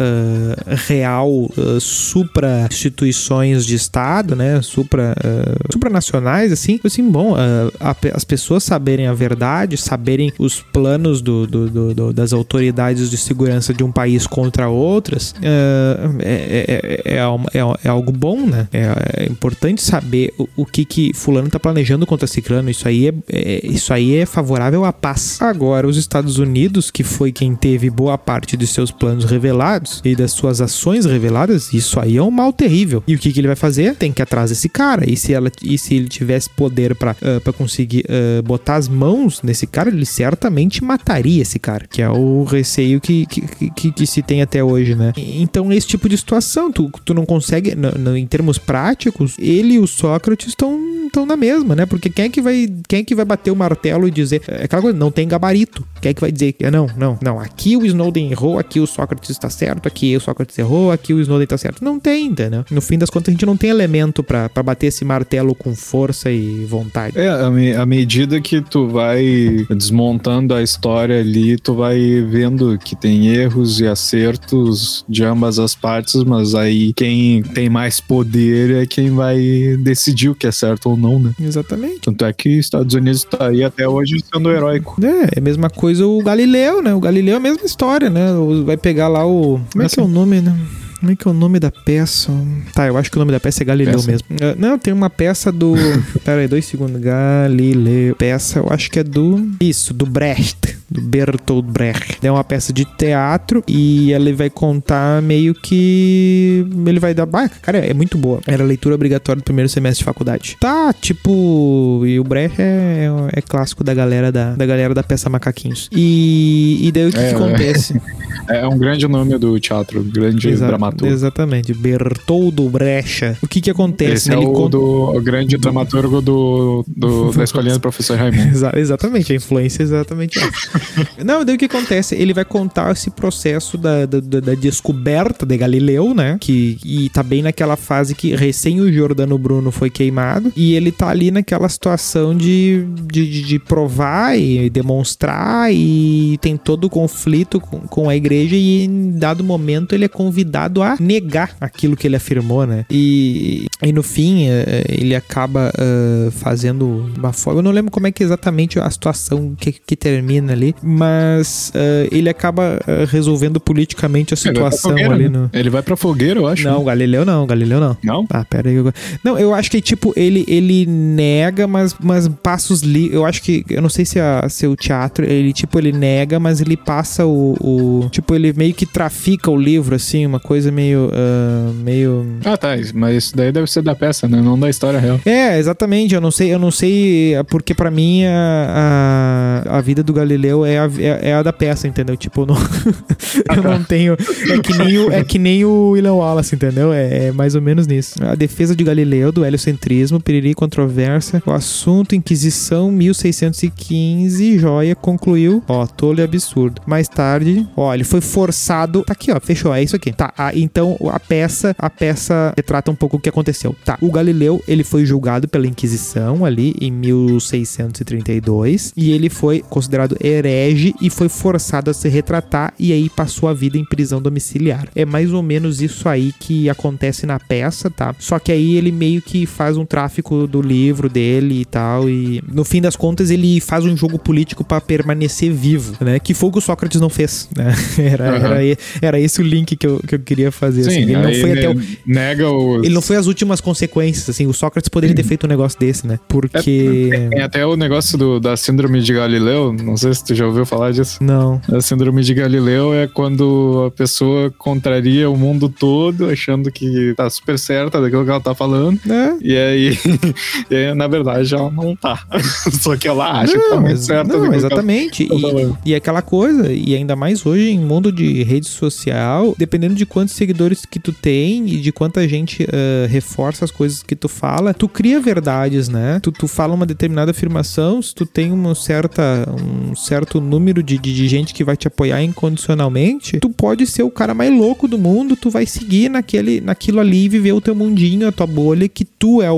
real uh, supra instituições de Estado, né? Supra, uh, supranacionais, assim. Assim, bom, uh, a, as pessoas saberem a verdade, saberem os planos do, do, do, do das autoridades de segurança de um país contra outras, uh, é, é, é, é, é, algo bom, né? É, é importante saber o, o, que que fulano tá planejando contra ciclano. Isso aí é, é, isso aí é favorável à paz. Agora, os Estados Unidos, que foi quem teve boa parte de seus planos revelados e das suas ações reveladas, isso aí é um mal terrível. E o que, que ele vai fazer? Tem que atrás desse cara. E se, ela, e se ele tivesse poder para uh, conseguir uh, botar as mãos nesse cara, ele certamente mataria esse cara, que é o receio que, que, que, que se tem até hoje, né? Então, esse tipo de situação, tu, tu não consegue, no, no, em termos práticos, ele e o Sócrates estão estão na mesma, né? Porque quem é que vai, quem é que vai bater o martelo e dizer, é aquela coisa, não tem gabarito. Quem é que vai dizer, não, não, não, aqui o Snowden errou, aqui o Sócrates está certo, aqui o Sócrates errou, aqui o Snowden tá certo. Não tem, entendeu? No fim das contas, a gente não tem elemento para bater esse martelo com força e vontade. É, à medida que tu vai desmontando a história ali, tu vai vendo que tem erros e acertos de ambas as partes, mas aí quem tem mais poder é quem vai decidir o que é certo ou ou não, né? Exatamente. Tanto é que Estados Unidos tá aí até hoje sendo heróico. É, é a mesma coisa o Galileu, né? O Galileu é a mesma história, né? Vai pegar lá o. Como é que é o nome, né? Como é que é o nome da peça? Tá, eu acho que o nome da peça é Galileu Peça? mesmo. Ah, Não, tem uma peça do. Pera aí, dois segundos. Galileu. Peça, eu acho que é do. Isso, do Brecht. Do Bertolt Brecht. É uma peça de teatro e ele vai contar meio que. Ele vai dar. Ah, cara, é muito boa. Era leitura obrigatória do primeiro semestre de faculdade. Tá, tipo. E o Brecht é, é clássico da galera da, da galera da peça Macaquinhos. E, e daí o que, É, que acontece? É um grande nome do teatro, grande Exa- dramaturgo. Exatamente, Bertoldo Brecha. O que que acontece? Esse né? é Ele o, conta- do, o grande dramaturgo do, do- da escolinha do professor Raimundo. Exa- exatamente, a influência é exatamente essa. Não, daí o que acontece? Ele vai contar esse processo da, da, da- da descoberta de Galileu, né? Que, e tá bem naquela fase que recém o Giordano Bruno foi queimado. E ele tá ali naquela situação de, de, de- de provar e demonstrar. E tem todo o conflito com, com a igreja. E em dado momento ele é convidado a negar aquilo que ele afirmou, né? E, e no fim eh, ele acaba eh, fazendo uma forma. Eu não lembro como é que é exatamente a situação que, que termina ali, mas eh, ele acaba resolvendo politicamente a situação fogueira, ali né? no. Ele vai pra fogueira, eu acho. Não, Galileu não, Galileu não. Não? Ah, pera aí. eu- Não, eu acho que, tipo, ele, ele nega, mas, mas passa os livros. Eu acho que. Eu não sei se, a, se o teatro. Ele, tipo, ele nega, mas ele passa o. o- tipo, ele meio que trafica o livro, assim, uma coisa meio. ah, meio. Ah, tá. Mas isso daí deve ser da peça, né? Não da história real. É, exatamente. Eu não sei, eu não sei, é porque pra mim a, a, a vida do Galileu é a, é, é a da peça, entendeu? Tipo, eu não, eu não tenho. É que nem o, é que nem o William Wallace, entendeu? É, é mais ou menos nisso. A defesa de Galileu, do heliocentrismo, piriri controvérsia. O assunto Inquisição 1615, joia, concluiu. Ó, tolo e absurdo. Mais tarde, ó, ele foi forçado. Tá aqui, ó, fechou. É isso aqui. Tá, ah, então a peça, a peça retrata um pouco o que aconteceu. Tá, o Galileu, ele foi julgado pela Inquisição ali em 1632 e ele foi considerado herege e foi forçado a se retratar e aí passou a vida em prisão domiciliar. É mais ou menos isso aí que acontece na peça, tá? Só que aí ele meio que faz um tráfico do livro dele e tal e no fim das contas ele faz um jogo político pra permanecer vivo, né? Que foi o que o Sócrates não fez, né? Era, Aham. era, era esse o link que eu, que eu queria fazer. assim. Ele não foi até o, ne- Nega os... ele não foi as últimas consequências, assim. O Sócrates poderia ter feito um negócio desse, né? Porque. Tem até o negócio do- da síndrome de Galileu, não sei se tu já ouviu falar disso. Não. A síndrome de Galileu é quando a pessoa contraria o mundo todo, achando que tá super certa daquilo que ela tá falando. É. E aí, e aí, na verdade, ela não tá. Só que ela acha que tá Não, muito certa não, que ela exatamente. tá. E, e aquela coisa, e ainda mais hoje em mundo de rede social, dependendo de quantos seguidores que tu tem e de quanta gente ah, reforça as coisas que tu fala, tu cria verdades, né? Tu, tu fala uma determinada afirmação, se tu tem uma certa, um certo número de, de, de gente que vai te apoiar incondicionalmente, tu pode ser o cara mais louco do mundo, tu vai seguir naquele, naquilo ali e viver o teu mundinho, a tua bolha, que tu é o,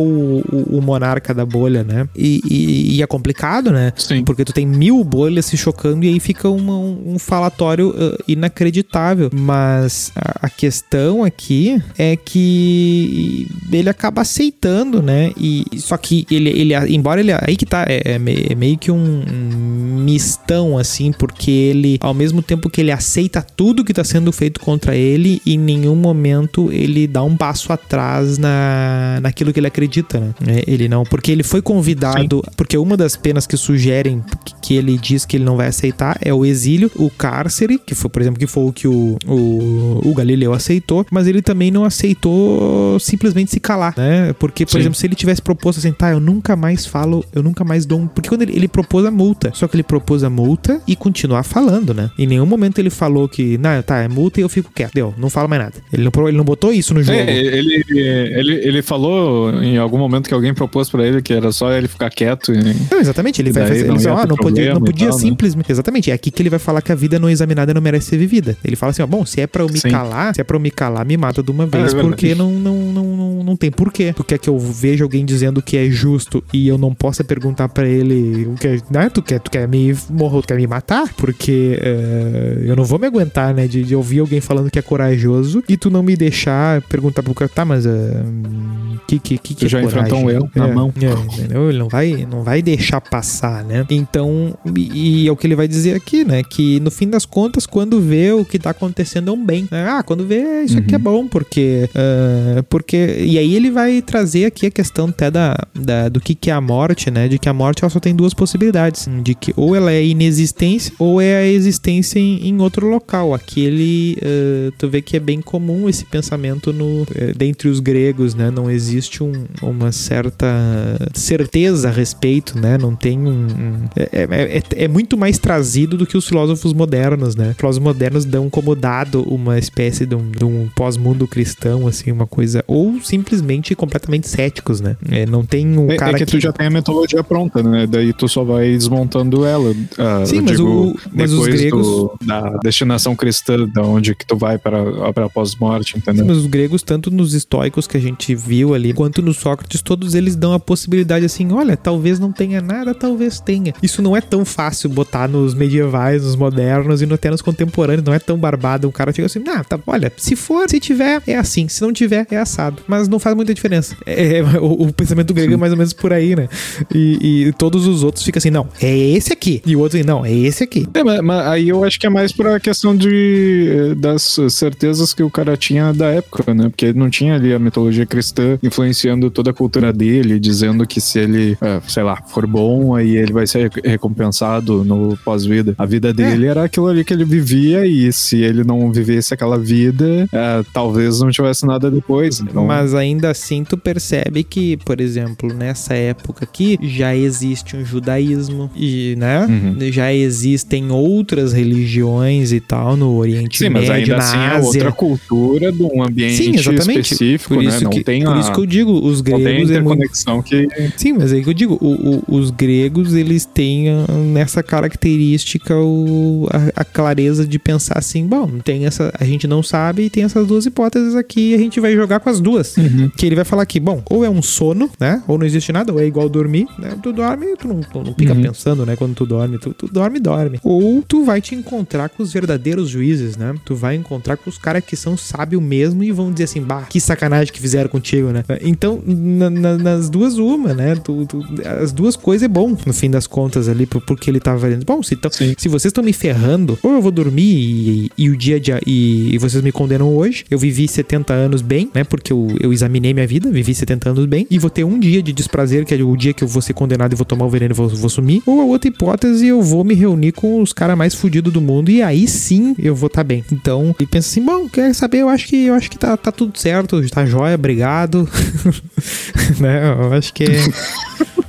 o, o monarca da bolha, né? E, e- e é complicado, né? Sim. Porque tu tem mil bolhas se chocando e aí fica uma- um, um falatório ah, inacreditável. Mas a, a questão aqui é que ele acaba aceitando, né? E só que ele, ele embora ele aí que tá, é, é é meio que um, mistão assim, porque ele ao mesmo tempo que ele aceita tudo que tá sendo feito contra ele, em nenhum momento ele dá um passo atrás na naquilo que ele acredita, né? É, Ele não, porque ele foi convidado, porque uma das penas que sugerem que- que ele diz que ele não vai aceitar é o exílio, o cárcere, que foi, por exemplo, que foi o que o, o, o Galileu aceitou, mas ele também não aceitou simplesmente se calar, né? Porque, por Sim. exemplo, se ele tivesse proposto assim, tá, eu nunca mais falo, eu nunca mais dou um. Porque quando ele, ele propôs a multa, só que ele propôs a multa e continuar falando, né? Em nenhum momento ele falou que, não, tá, é multa e eu fico quieto, deu, não falo mais nada. Ele não, ele não botou isso no jogo. É, ele, ele, ele falou em algum momento que alguém propôs pra ele que era só ele ficar quieto. E... Não, exatamente, ele vai fazer. não Ele ia fala, ah, não podia, não podia tal, né? simplesmente. Exatamente, é aqui que ele vai falar que a vida não examinada não merece ser vivida. Ele fala assim, ó, bom, se é pra eu me Sim. calar, se é pra eu me calar, me mata de uma vez, é porque não, não, não, não, não tem porquê. Tu quer que eu veja alguém dizendo que é justo e eu não possa perguntar pra ele o que é, né? Tu quer, tu quer me morrer, tu quer me matar? Porque eh, eu não vou me aguentar, né, de, de ouvir alguém falando que é corajoso e tu não me deixar perguntar pro cara, tá, mas eh, Que, que, que, que já coragem? enfrentou um eu na É, mão. é, entendeu? Ele não vai, não vai deixar passar, né? Então, e, e é o que ele vai dizer aqui, né? Que no fim das contas, quando vê o que tá acontecendo é um bem. né? Ah, quando vê, isso aqui é bom, porque. ah, porque. E aí ele vai trazer aqui a questão até da, da, do que, que é a morte, né? De que a morte ela só tem duas possibilidades. De que ou ela é inexistência ou é a existência em, em outro local. Aqui ele. ah, tu vê que é bem comum esse pensamento no, eh, dentre os gregos, né? Não existe um- uma certa certeza a respeito, né? Não tem um. um- é, é- é- é muito mais trazido do que os filósofos modernos, né? Os filósofos modernos dão como dado uma espécie de um, de um pós-mundo cristão, assim, uma coisa. Ou simplesmente completamente céticos, né? É, não tem um É, cara é que, tu já tem a metodologia pronta, né? Daí tu só vai desmontando ela. ah, Sim, mas digo, o- mas os gregos- do- da destinação cristã, da onde que tu vai para, para pós-morte, entendeu? Mas os gregos, tanto nos estoicos que a gente viu ali, quanto no Sócrates, todos eles dão a possibilidade assim: olha, talvez não tenha nada, talvez tenha. Isso não é tão fácil botar nos medievais, nos modernos e até nos contemporâneos, não é tão barbado. Um cara chega assim: ah, tá, olha, se for, se tiver, é assim, se não tiver, é assado. Mas não faz muita diferença. É, é, o, o pensamento grego é mais ou menos por aí, né? E, e todos os outros ficam assim: não, é esse aqui. E o outro, não, é esse aqui. É, mas, mas aí eu acho que é mais pra questão de, eh, das certezas que o cara tinha da época, né? Porque não tinha ali a mitologia cristã influenciando toda a cultura dele, dizendo que se ele, eh, sei lá, for bom, aí ele vai ser recompensado no pós-vida. A vida dele era aquilo ali que ele vivia e se ele não vivesse aquela vida, eh, talvez não tivesse nada depois. Então, Mas ainda assim tu percebe que, por exemplo, nessa época aqui já existe um judaísmo e, né? Uhum. Já existem outras religiões e tal no Oriente Sim, mas Médio, ainda na assim é Ásia. outra cultura de um ambiente Sim, exatamente. específico, Por né? isso, Não que, tem por a, isso que eu digo, os gregos é muito que Sim, mas aí que eu digo, o- o- os gregos eles têm ah, nessa característica o- a, a clareza de pensar assim, bom, tem essa, a gente não sabe e tem essas duas hipóteses aqui, e a gente vai jogar com as duas. Que ele vai falar aqui, bom, ou é um sono, né? Ou não existe nada, ou é igual dormir, né? Tu dorme, tu não, tu não fica Uhum. pensando, né? Quando tu dorme, tu, tu dorme, dorme. Ou tu vai te encontrar com os verdadeiros juízes, né? Tu vai encontrar com os caras que são sábios mesmo e vão dizer assim, bah, que sacanagem que fizeram contigo, né? Então, na- na- nas duas, uma, né? Tu- tu- as duas coisas é bom, no fim das contas, ali, por- porque ele tava valendo. Bom, se, tão- se vocês estão me ferrando, ou eu vou dormir e, e o dia de, e, e vocês me condenam hoje, eu vivi 70 anos bem, né? Porque eu, eu examinei minha vida, vivi 70 anos bem, e vou ter um dia de desprazer, que é o dia que eu vou ser condenado e vou tomar o veneno e vou, vou sumir. Ou a outra hipótese, eu vou me reunir com os caras mais fudidos do mundo e aí sim eu vou estar bem. Então, ele pensa assim, bom, quer saber? Eu acho que eu acho que tá, tá tudo certo, tá jóia, obrigado. né? Eu acho que.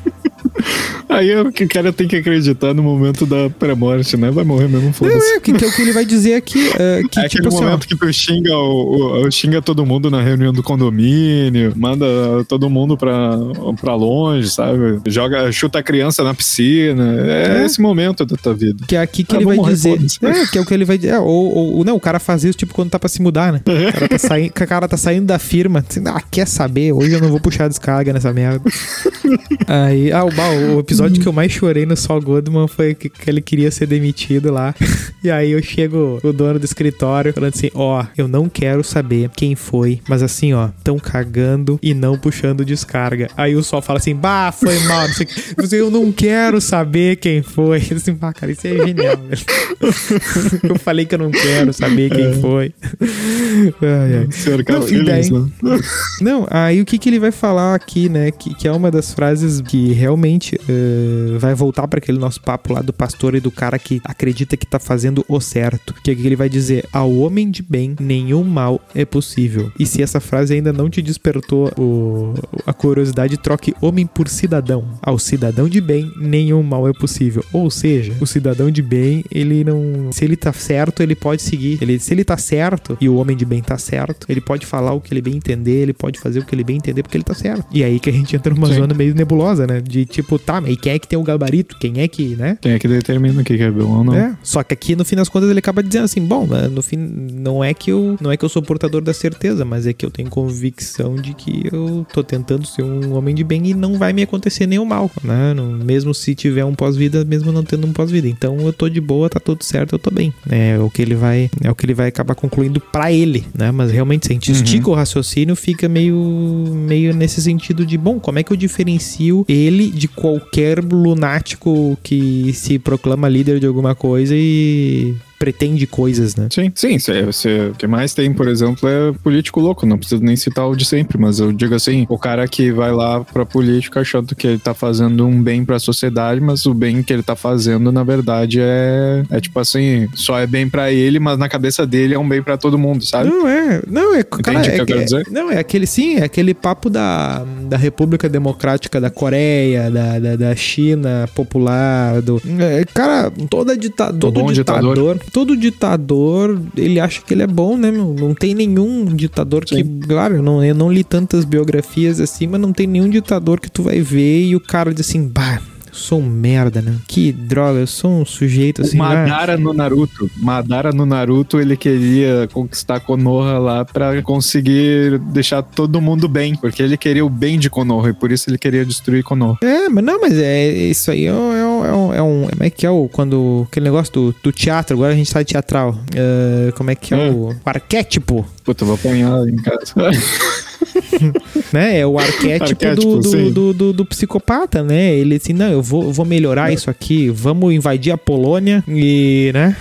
Aí é o que o cara tem que acreditar no momento da pré-morte, né? Vai morrer mesmo, Não, foda-se. é, que, que é o que ele vai dizer aqui. é, que, É tipo aquele assim, ó, momento que tu xinga, o, o- xinga todo mundo na reunião do condomínio, manda todo mundo pra, pra longe, sabe? Joga, chuta a criança na piscina. É, É. esse momento da tua vida. Que é aqui que Ah, ele vai morrer, dizer. É, que é o que ele vai dizer. É, ou, ou- não, o cara faz isso tipo quando tá pra se mudar, né? O cara tá, saindo, o cara tá saindo da firma. Assim, ah, quer saber? Hoje eu não vou puxar a descarga nessa merda. Aí, ah, o, o episódio que eu mais chorei no Saul Goodman foi que, que ele queria ser demitido lá. E aí eu chego o dono do escritório falando assim: ó, eu não quero saber quem foi, mas assim, ó, tão cagando e não puxando descarga. Aí o Sol fala assim: bah, foi mal, não sei o que. Eu não quero saber quem foi. Eu assim, bah, cara, isso é genial, velho. Eu falei que eu não quero saber quem foi. Ai, ai. Cercar Não, e feliz, daí- né? Não, aí o que, que ele vai falar aqui, né? Que, que é uma das frases que realmente eh, vai voltar para aquele nosso papo lá do pastor e do cara que acredita que tá fazendo o certo. Que, é que ele vai dizer: Ao homem de bem, nenhum mal é possível. E se essa frase ainda não te despertou o- a curiosidade, troque homem por cidadão. Ao cidadão de bem, nenhum mal é possível. Ou seja, o cidadão de bem, ele não. Se ele tá certo, ele pode seguir. Ele, se ele tá certo e o homem de bem tá certo, ele pode falar o que ele bem entender, ele pode fazer o que ele bem entender porque ele tá certo. E aí que a gente entra numa Sim. zona meio nebulosa, né? De tipo, tá, mas quem é que tem o gabarito, quem é que, né? Quem é que determina o que é bom ou não. É, só que aqui no fim das contas ele acaba dizendo assim, bom, no fim não é que eu não é que eu sou portador da certeza, mas é que eu tenho convicção de que eu tô tentando ser um homem de bem e não vai me acontecer nenhum mal, né? Mesmo se tiver um pós-vida, mesmo não tendo um pós-vida. Então eu tô de boa, tá tudo certo, eu tô bem. É o que ele vai, é o que ele vai acabar concluindo para ele, né? Mas realmente se a gente uhum. estica o raciocínio, fica meio meio nesse sentido de, bom, como é que eu diferencio ele de qualquer lunático que se proclama líder de alguma coisa e pretende coisas, né? Sim, sim. o que mais tem, por exemplo, é político louco. Não preciso nem citar o de sempre, mas eu digo assim: o cara que vai lá pra política achando que ele tá fazendo um bem pra sociedade, mas o bem que ele tá fazendo, na verdade, é, é tipo assim: só é bem pra ele, mas na cabeça dele é um bem pra todo mundo, sabe? Não é. Não é. Cara, é, o que eu quero é, dizer? Não, é aquele sim, é aquele papo da, da República Democrática da Coreia, da, da, da China popular, do. É, cara, toda dita, todo, todo ditador, ditador todo ditador, ele acha que ele é bom, né, meu? Não tem nenhum ditador Sim. que. Claro, eu não, eu não li tantas biografias assim, mas não tem nenhum ditador que tu vai ver e o cara diz assim, bah eu sou um merda, né? Que droga, eu sou um sujeito assim. O Madara no Naruto. Madara no Naruto, ele queria conquistar Konoha lá pra conseguir deixar todo mundo bem. Porque ele queria o bem de Konoha e por isso ele queria destruir Konoha. É, mas não, mas é isso aí é um. É um, é um, é como é que é o. Quando. Aquele negócio do, do teatro, agora a gente tá de teatral. Uh, como é que é, é. O, o arquétipo? Puta, eu vou apanhar em casa. né? É o arquétipo, arquétipo do, do, do, do, psicopata, né? Ele assim, não, eu vou, vou melhorar é. isso aqui, vamos invadir a Polônia e, né?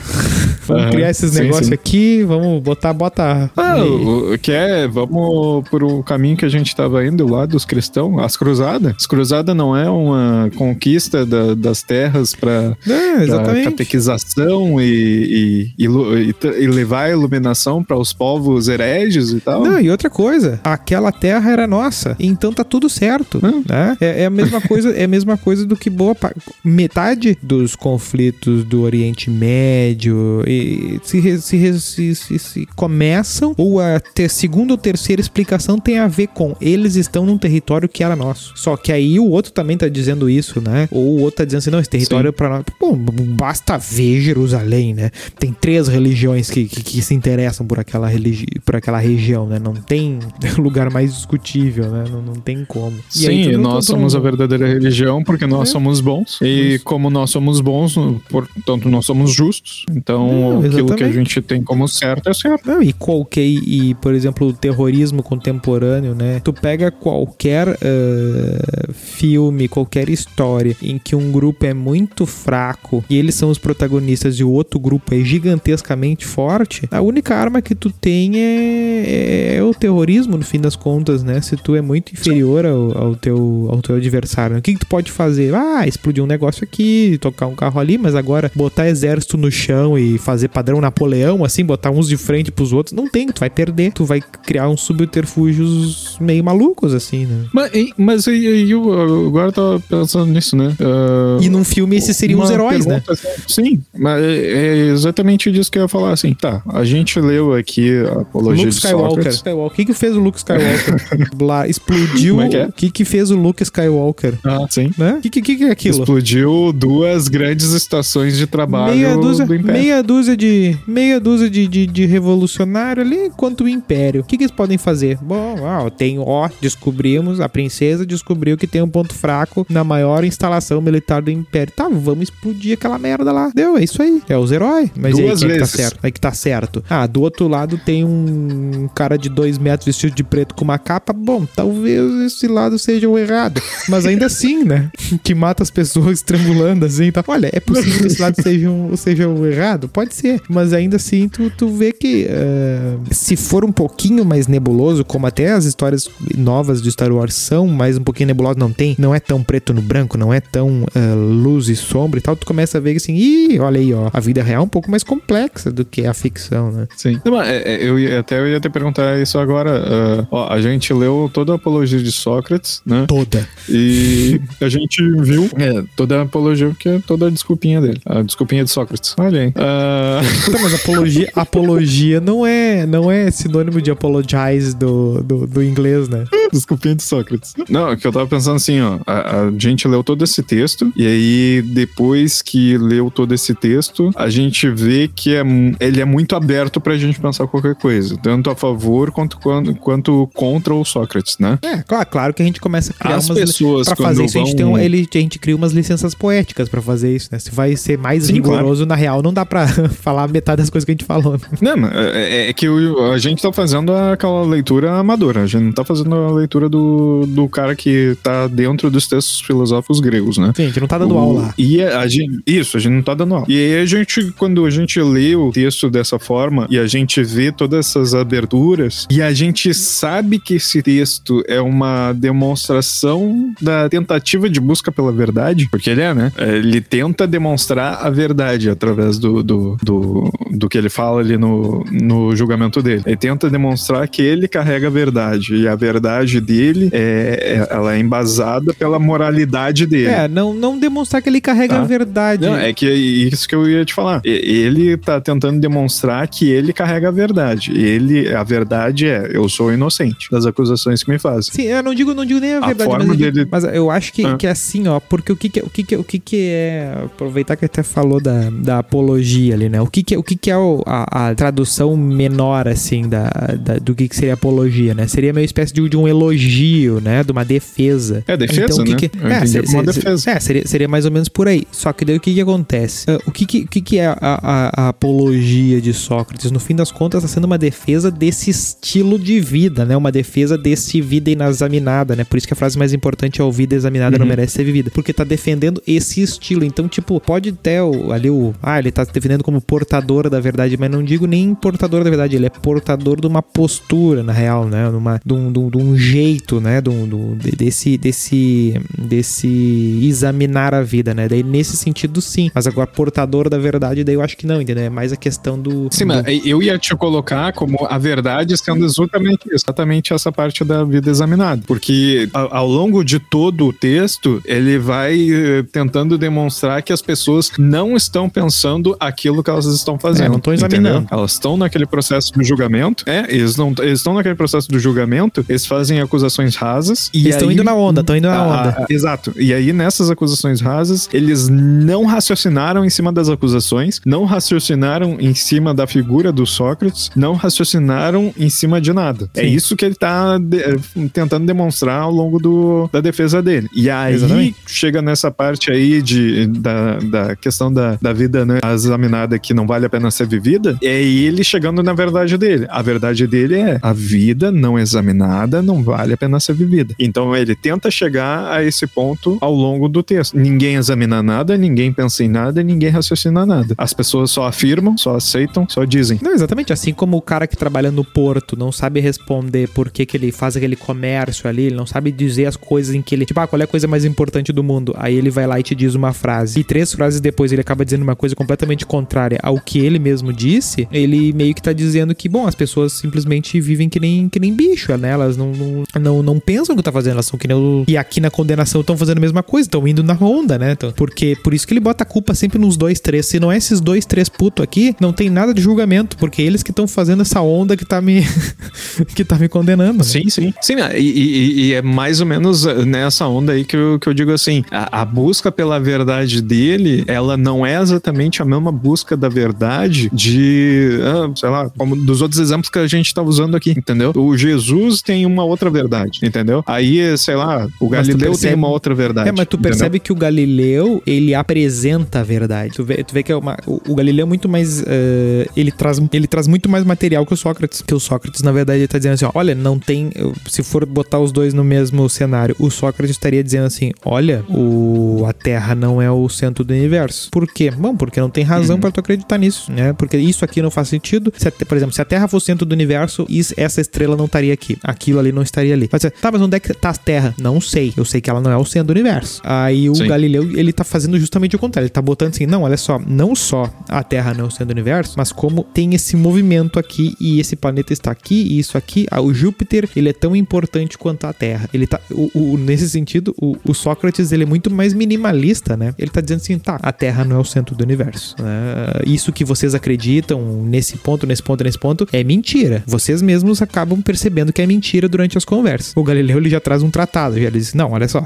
Vamos uhum, criar esses negócios aqui, vamos botar, bota. Ah, o, o, que é, vamos por o caminho que a gente estava indo lá dos cristãos, as cruzadas. As cruzadas não é uma conquista da, das terras para é, catequização e, e, e, e, levar a iluminação para os povos hereges e tal. Não, e outra coisa, aquela terra era nossa, então tá tudo certo. Hum. Né? É, é, a mesma coisa, é a mesma coisa do que boa metade dos conflitos do Oriente Médio e se, se, se, se, começam, ou a ter, segunda ou terceira explicação tem a ver com eles estão num território que era nosso. Só que aí o outro também tá dizendo isso, né? Ou o outro tá dizendo assim, não, esse território Sim. é pra nós. Bom, basta ver Jerusalém, né? Tem três religiões que, que, que se interessam por aquela, religi por aquela região, né? Não tem lugar mais discutível, né? Não, não tem como. E Sim, aí, nós somos a verdadeira religião porque nós é. somos bons. E isso. como nós somos bons, portanto, nós somos justos. Então, não, aquilo que a gente tem como certo é certo. Não, e qualquer, e, por exemplo, o terrorismo contemporâneo, né? Tu pega qualquer uh, filme, qualquer história em que um grupo é muito fraco e eles são os protagonistas e o outro grupo é gigantescamente forte, a única arma que tu tem é, é, é o terrorismo, no fim das contas, né? Se tu é muito inferior ao, ao, teu, ao teu adversário, o que, que tu pode fazer? Ah, explodir um negócio aqui, tocar um carro ali, mas agora botar exército no chão e fazer padrão Napoleão, assim, botar uns de frente pros outros, não tem, tu vai perder, tu vai criar uns subterfúgios meio malucos, assim, né? Mas, mas eu, eu agora tava pensando nisso, né? Uh, e num filme esses seriam os heróis, né? Assim, sim, mas é, é exatamente disso que eu ia falar, assim, tá, a gente leu aqui a apologia Luke Skywalker. de Skywalker. O que que fez o Luke Skywalker? Blá, explodiu... É é? O que que fez o Luke Skywalker? Ah, sim. Né? O que, que, que é aquilo? Explodiu duas grandes estações de trabalho meia dúzia, Meia dúzia de meia dúzia de, de, de revolucionário ali, enquanto o Império. O que, que eles podem fazer? Bom, ó, tem, ó, descobrimos, a princesa descobriu que tem um ponto fraco na maior instalação militar do Império. Tá, vamos explodir aquela merda lá. Deu, é isso aí. É os heróis. Mas Duas aí, é que tá certo? Aí que tá certo. Ah, do outro lado tem um cara de dois metros vestido de preto com uma capa. Bom, talvez esse lado seja o errado. Mas ainda assim, né? Que mata as pessoas estrangulando assim. Tá. Olha, é possível que esse lado seja, um, seja o errado? Pode ser mas ainda assim tu, tu vê que uh, se for um pouquinho mais nebuloso, como até as histórias novas de Star Wars são, mais um pouquinho nebuloso, não tem, não é tão preto no branco, não é tão uh, luz e sombra e tal, tu começa a ver que assim, ih, olha aí, ó, a vida real é um pouco mais complexa do que a ficção, né? Sim. Não, é, é, eu ia, até eu ia te perguntar isso agora. Uh, ó, a gente leu toda a apologia de Sócrates, né? Toda. E a gente viu é, toda a apologia, porque é toda a desculpinha dele. A desculpinha de Sócrates. Olha aí. Uh... Tá, mas apologia, apologia não é, não é sinônimo de apologize do, do, do inglês, né? Desculpinha de Sócrates. Não, é que eu tava pensando assim, ó. A, a, gente leu todo esse texto, e aí, depois que leu todo esse texto, a gente vê que é, ele é muito aberto pra gente pensar qualquer coisa. Tanto a favor quanto, quanto, quanto contra o Sócrates, né? É, claro, claro que a gente começa a criar As umas. pessoas, pra fazer isso, vão... a, gente tem um, ele, a gente cria umas licenças poéticas pra fazer isso, né? Se vai ser mais Sim, rigoroso, claro. na real, não dá pra falar metade das coisas que a gente falou. Né? Não, é, é, é que a gente tá fazendo aquela leitura amadora, a gente não tá fazendo a leitura do, do cara que tá dentro dos textos filosóficos gregos, né? Sim, gente não tá dando o, aula lá. E a, a gente, isso, a gente não tá dando aula. E aí a gente, quando a gente lê o texto dessa forma e a gente vê todas essas aberturas e a gente sabe que esse texto é uma demonstração da tentativa de busca pela verdade, porque ele é, né? Ele tenta demonstrar a verdade através do, do, do, do que ele fala ali no, no julgamento dele. Ele tenta demonstrar que ele carrega a verdade e a verdade dele é, é ela é embasada pela moralidade dele. É, não, não demonstrar que ele carrega tá? a verdade. Não, é que é isso que eu ia te falar. Ele tá tentando demonstrar que ele carrega a verdade. Ele, a verdade é, eu sou inocente das acusações que me fazem. Sim, eu não digo, não digo nem a verdade, a forma mas, dele... mas eu acho que, ah. que é assim, ó, porque o que que, o que, que, o que, que é, aproveitar que até falou da, da apologia ali, né? O que que, o que, que é o, a, a, tradução menor, assim, da, da, do que, que seria apologia, né? Seria meio espécie de, de um elogio, né? De uma defesa. É, defesa, então, né? Que, é, ser, uma defesa. É, seria, seria mais ou menos por aí. Só que daí o que que acontece? Uh, o que que, o que, que é a, a, a, apologia de Sócrates? No fim das contas, está sendo uma defesa desse estilo de vida, né? Uma defesa desse vida inexaminada, né? Por isso que a frase mais importante é o vida examinada uhum. não merece ser vivida. Porque tá defendendo esse estilo. Então, tipo, pode ter o, ali o... Ah, ele tá defendendo como portador da verdade, mas não digo nem portador da verdade, ele é portador de uma postura, na real, né? Numa, de, um, de, um, de um jeito, né? De um, de, desse, desse, desse examinar a vida, né? Daí, nesse sentido, sim. Mas agora, portador da verdade, daí eu acho que não, entendeu? É mais a questão do... Sim, do... mas eu ia te colocar como a verdade sendo exatamente, exatamente essa parte da vida examinada. Porque ao, ao longo de todo o texto, ele vai eh, tentando demonstrar que as pessoas não estão pensando aquilo que elas estão fazendo. É, não estão examinando. Entendeu? Elas estão naquele processo do julgamento. É, eles não estão naquele processo do julgamento, eles fazem acusações rasas. E estão indo na onda, estão indo na onda. A, a, exato. E aí, nessas acusações rasas, eles não raciocinaram em cima das acusações, não raciocinaram em cima da figura do Sócrates, não raciocinaram em cima de nada. É Sim. É isso que ele tá de, eh, tentando demonstrar ao longo do, da defesa dele. E aí Exatamente. chega nessa parte aí de, da, da questão da, da vida né, examinada que não vale a pena ser vivida, é ele chegando na verdade dele. A verdade dele é a vida não examinada não vale a pena ser vivida. Então ele tenta chegar a esse ponto ao longo do texto. Ninguém examina nada, ninguém pensa em nada, ninguém raciocina nada. As pessoas só afirmam, só aceitam, só dizem. Não, exatamente. Assim como o cara que trabalha no porto não sabe responder por que, que ele faz aquele comércio ali, ele não sabe dizer as coisas em que ele. Tipo, ah, qual é a coisa mais importante do mundo? Aí ele vai lá e te diz uma frase. E três frases depois ele acaba dizendo uma coisa completamente contrária ao que ele mesmo disse. Ele meio que tá dizendo que, bom, as pessoas simplesmente vivem que nem, que nem bicho, né? Elas não, não, não, não pensam o que tá fazendo, elas são que nem o... E aqui na condenação estão fazendo a mesma coisa, estão indo na onda, né? Então, porque por isso que ele bota a culpa sempre nos dois, três. Se não é esses dois, três puto aqui, não tem nada de julgamento, porque eles que estão fazendo essa onda que tá me. que tá me condenando. Né? Sim, sim. Sim, né? e, e, e, é mais ou menos nessa onda aí que eu, que eu digo assim: a, a, busca pela verdade dele, ela não é exatamente a mesma busca da verdade de, ah, sei lá, como dos outros exemplos que a gente tá usando aqui, entendeu? O Jesus tem uma outra verdade, entendeu? Aí, sei lá, o Galileu percebe... tem uma outra verdade. É, mas tu entendeu? percebe que o Galileu, ele apresenta a verdade. Tu vê, tu vê que é uma, o, o Galileu é muito mais. Uh, ele, traz, ele traz muito mais material que o Sócrates. Que o Sócrates, na verdade, ele tá dizendo assim: ó, olha, não tem. Se for botar os dois no mesmo cenário, o Sócrates estaria dizendo assim: olha, o, a Terra não é o centro do universo. Por quê? Bom, porque não tem razão uhum. para tu acreditar nisso, né? Porque isso aqui não faz sentido. Se, por exemplo, se a Terra fosse o centro do universo, essa estrela não estaria aqui. Aquilo ali não estaria ali. Mas, tá, mas onde é que tá a Terra? Não sei. Eu sei que ela não é o centro do universo. Aí o Sim. Galileu, ele tá fazendo justamente o contrário. Ele tá botando assim: não, olha só, não só a Terra não é o centro do universo, mas como tem esse movimento aqui e esse planeta está aqui e isso aqui. Ah, o Júpiter, ele é tão importante quanto a Terra. Ele tá. O, o, nesse sentido, o, o, Sócrates, ele é muito mais minimalista, né? Ele tá dizendo assim: tá, a Terra não é o centro do universo. Né? Isso que vocês acreditam nesse ponto, nesse ponto, nesse ponto, é mentira. Vocês mesmos acabam percebendo que é mentira durante as conversas. O Galileu ele já traz um tratado, já ele diz, não, olha só,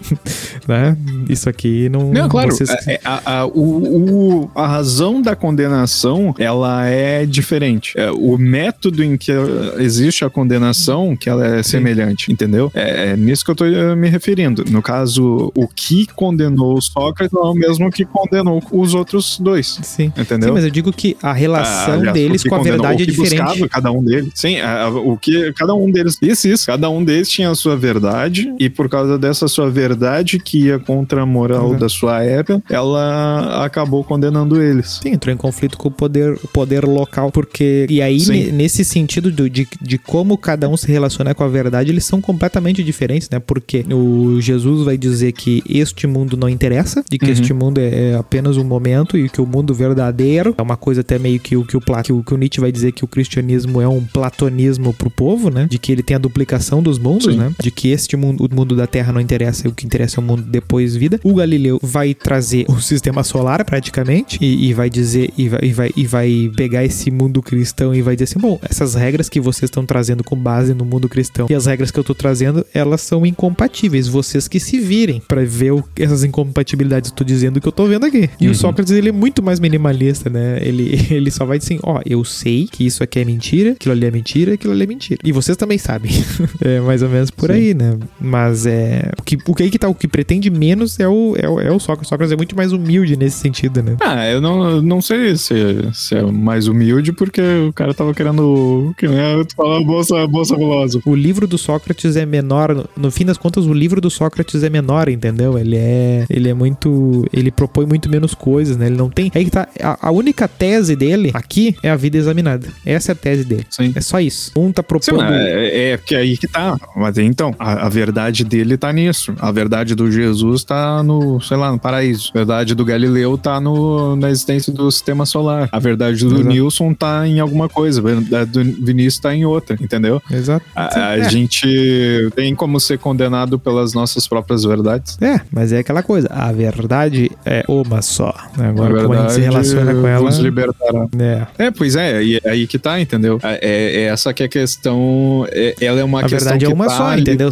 né? Isso aqui não... Não, claro, vocês- é- é- a, a- o- o- a razão da condenação, ela é diferente. É, o método em que existe a condenação, que ela é semelhante, entendeu? É, é nisso que eu tô uh, me referindo. No caso, o que condenou Sócrates não é o mesmo que condenou os outros dois. Sim. Entendeu? Sim, mas eu digo que a relação Ah, aliás, deles com a verdade é diferente. buscava cada um deles. Sim, a- o que cada um deles. Isso, isso. Cada um deles tinha a sua verdade, e por causa dessa sua verdade, que ia contra a moral Exato. da sua época, ela acabou condenando eles. Sim, entrou em conflito com o poder, o poder local, porque. E aí, ne- nesse sentido do- de, de como cada um se relaciona com a verdade, eles são completamente diferentes, né? Porque o Jesus vai dizer que este mundo não interessa, de que Uhum. este mundo é, é apenas um momento e que o mundo verdadeiro é uma coisa até meio que o que o, que o, que o Nietzsche vai dizer que o cristianismo é um platonismo pro povo, né? De que ele tem a duplicação dos mundos, Sim. né? De que este mundo, o mundo da Terra não interessa, e o que interessa é o mundo depois vida. O Galileu vai trazer o sistema solar praticamente e, e vai dizer e vai, e vai e vai pegar esse mundo cristão e vai dizer assim, bom, essas regras que vocês estão trazendo com base no mundo cristão e as regras que eu tô trazendo, elas são incompatíveis. Vocês que se virem pra ver o- essas incompatibilidades. Eu tô dizendo que eu tô vendo aqui. E Uhum. o Sócrates ele é muito mais minimalista, né? Ele ele só vai dizer assim, ó, eu sei que isso aqui é mentira, aquilo ali é mentira, aquilo ali é mentira. E vocês também sabem. é mais ou menos por Sim. aí, né? Mas é o que o que aí que tá o que pretende menos é o é o, é o Sócrates. O Sócrates é muito mais humilde nesse sentido, né? Ah, eu não, não sei se, se é mais humilde, porque o cara tava querendo. Que nem tu fala, bolsa, bolsa filósofo. O livro do Sócrates é menor, no, fim das contas, o livro do Sócrates é menor, entendeu? Ele é, ele é muito, ele propõe muito menos coisas, né? Ele não tem, aí tá, a, a única tese dele aqui é a vida examinada. Essa é a tese dele. Sim. É só isso. Um tá Sim, propondo mas é, é que aí que tá. Mas então, a, a verdade dele tá nisso. A verdade do Jesus tá no, sei lá, no paraíso. A verdade do Galileu tá no, na existência do sistema solar. A verdade do Exato. Nilson tá em alguma coisa. A verdade do Vinícius tá em outra, entendeu? Exato. A, a É. gente tem como ser condenado pelas nossas próprias verdades. É, mas é aquela coisa. A verdade é uma só. Agora, como a gente se relaciona com ela. Nos libertará. É. É, pois é, e é aí que tá, entendeu? É, é essa que é a questão. é- ela é uma A questão verdade é uma tá só, ali entendeu?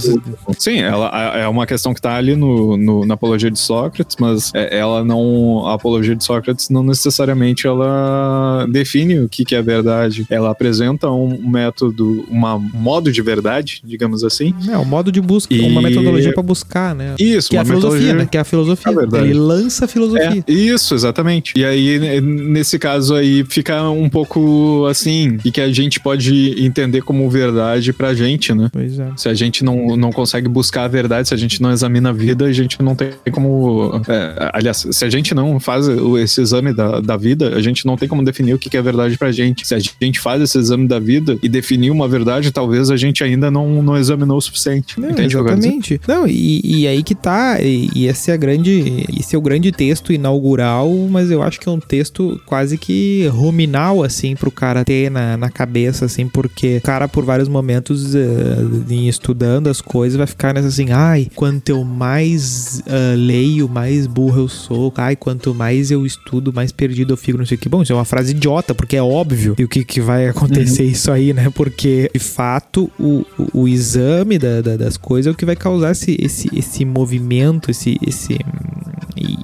Sim, ela é uma questão que tá ali no, no- na apologia de Sócrates, mas é- ela não. A apologia de Sócrates não necessariamente ela define o que, que é verdade. Ela apresenta um método, uma- um modo de verdade, digamos assim. É, um modo de busca, E- uma metodologia pra buscar, né? Isso, Que é a filosofia, né? Que é a filosofia. É. Ele lança a filosofia. É, isso, exatamente. E aí, né, nesse caso aí, fica um pouco assim, e que a gente pode entender como verdade pra gente, né? Pois é. Se a gente não, não consegue buscar a verdade, se a gente não examina a vida, a gente não tem como. é, aliás, se a gente não faz esse exame da, da vida, a gente não tem como definir o que é verdade pra gente. Se a gente faz esse exame da vida e definir uma verdade, talvez a gente ainda não, não examinou o suficiente. Não, Entende exatamente. Não, e, e aí que tá, e, e esse é a grande, esse é o grande texto inaugural, mas eu acho que é um texto quase que ruminal, assim, pro cara ter na, na cabeça, assim, porque o cara, por vários momentos, eh, em estudando as coisas, vai ficar nessa assim, ai, quanto eu mais ah, leio, mais burro eu sou, ai, quanto mais eu estudo, mais perdido eu fico, não sei o que. Bom, isso é uma frase idiota, porque é óbvio e o que, que vai acontecer isso aí, né? Porque, de fato, o, o, o exame da- da- das coisas é o que vai causar esse, esse, esse movimento, esse. esse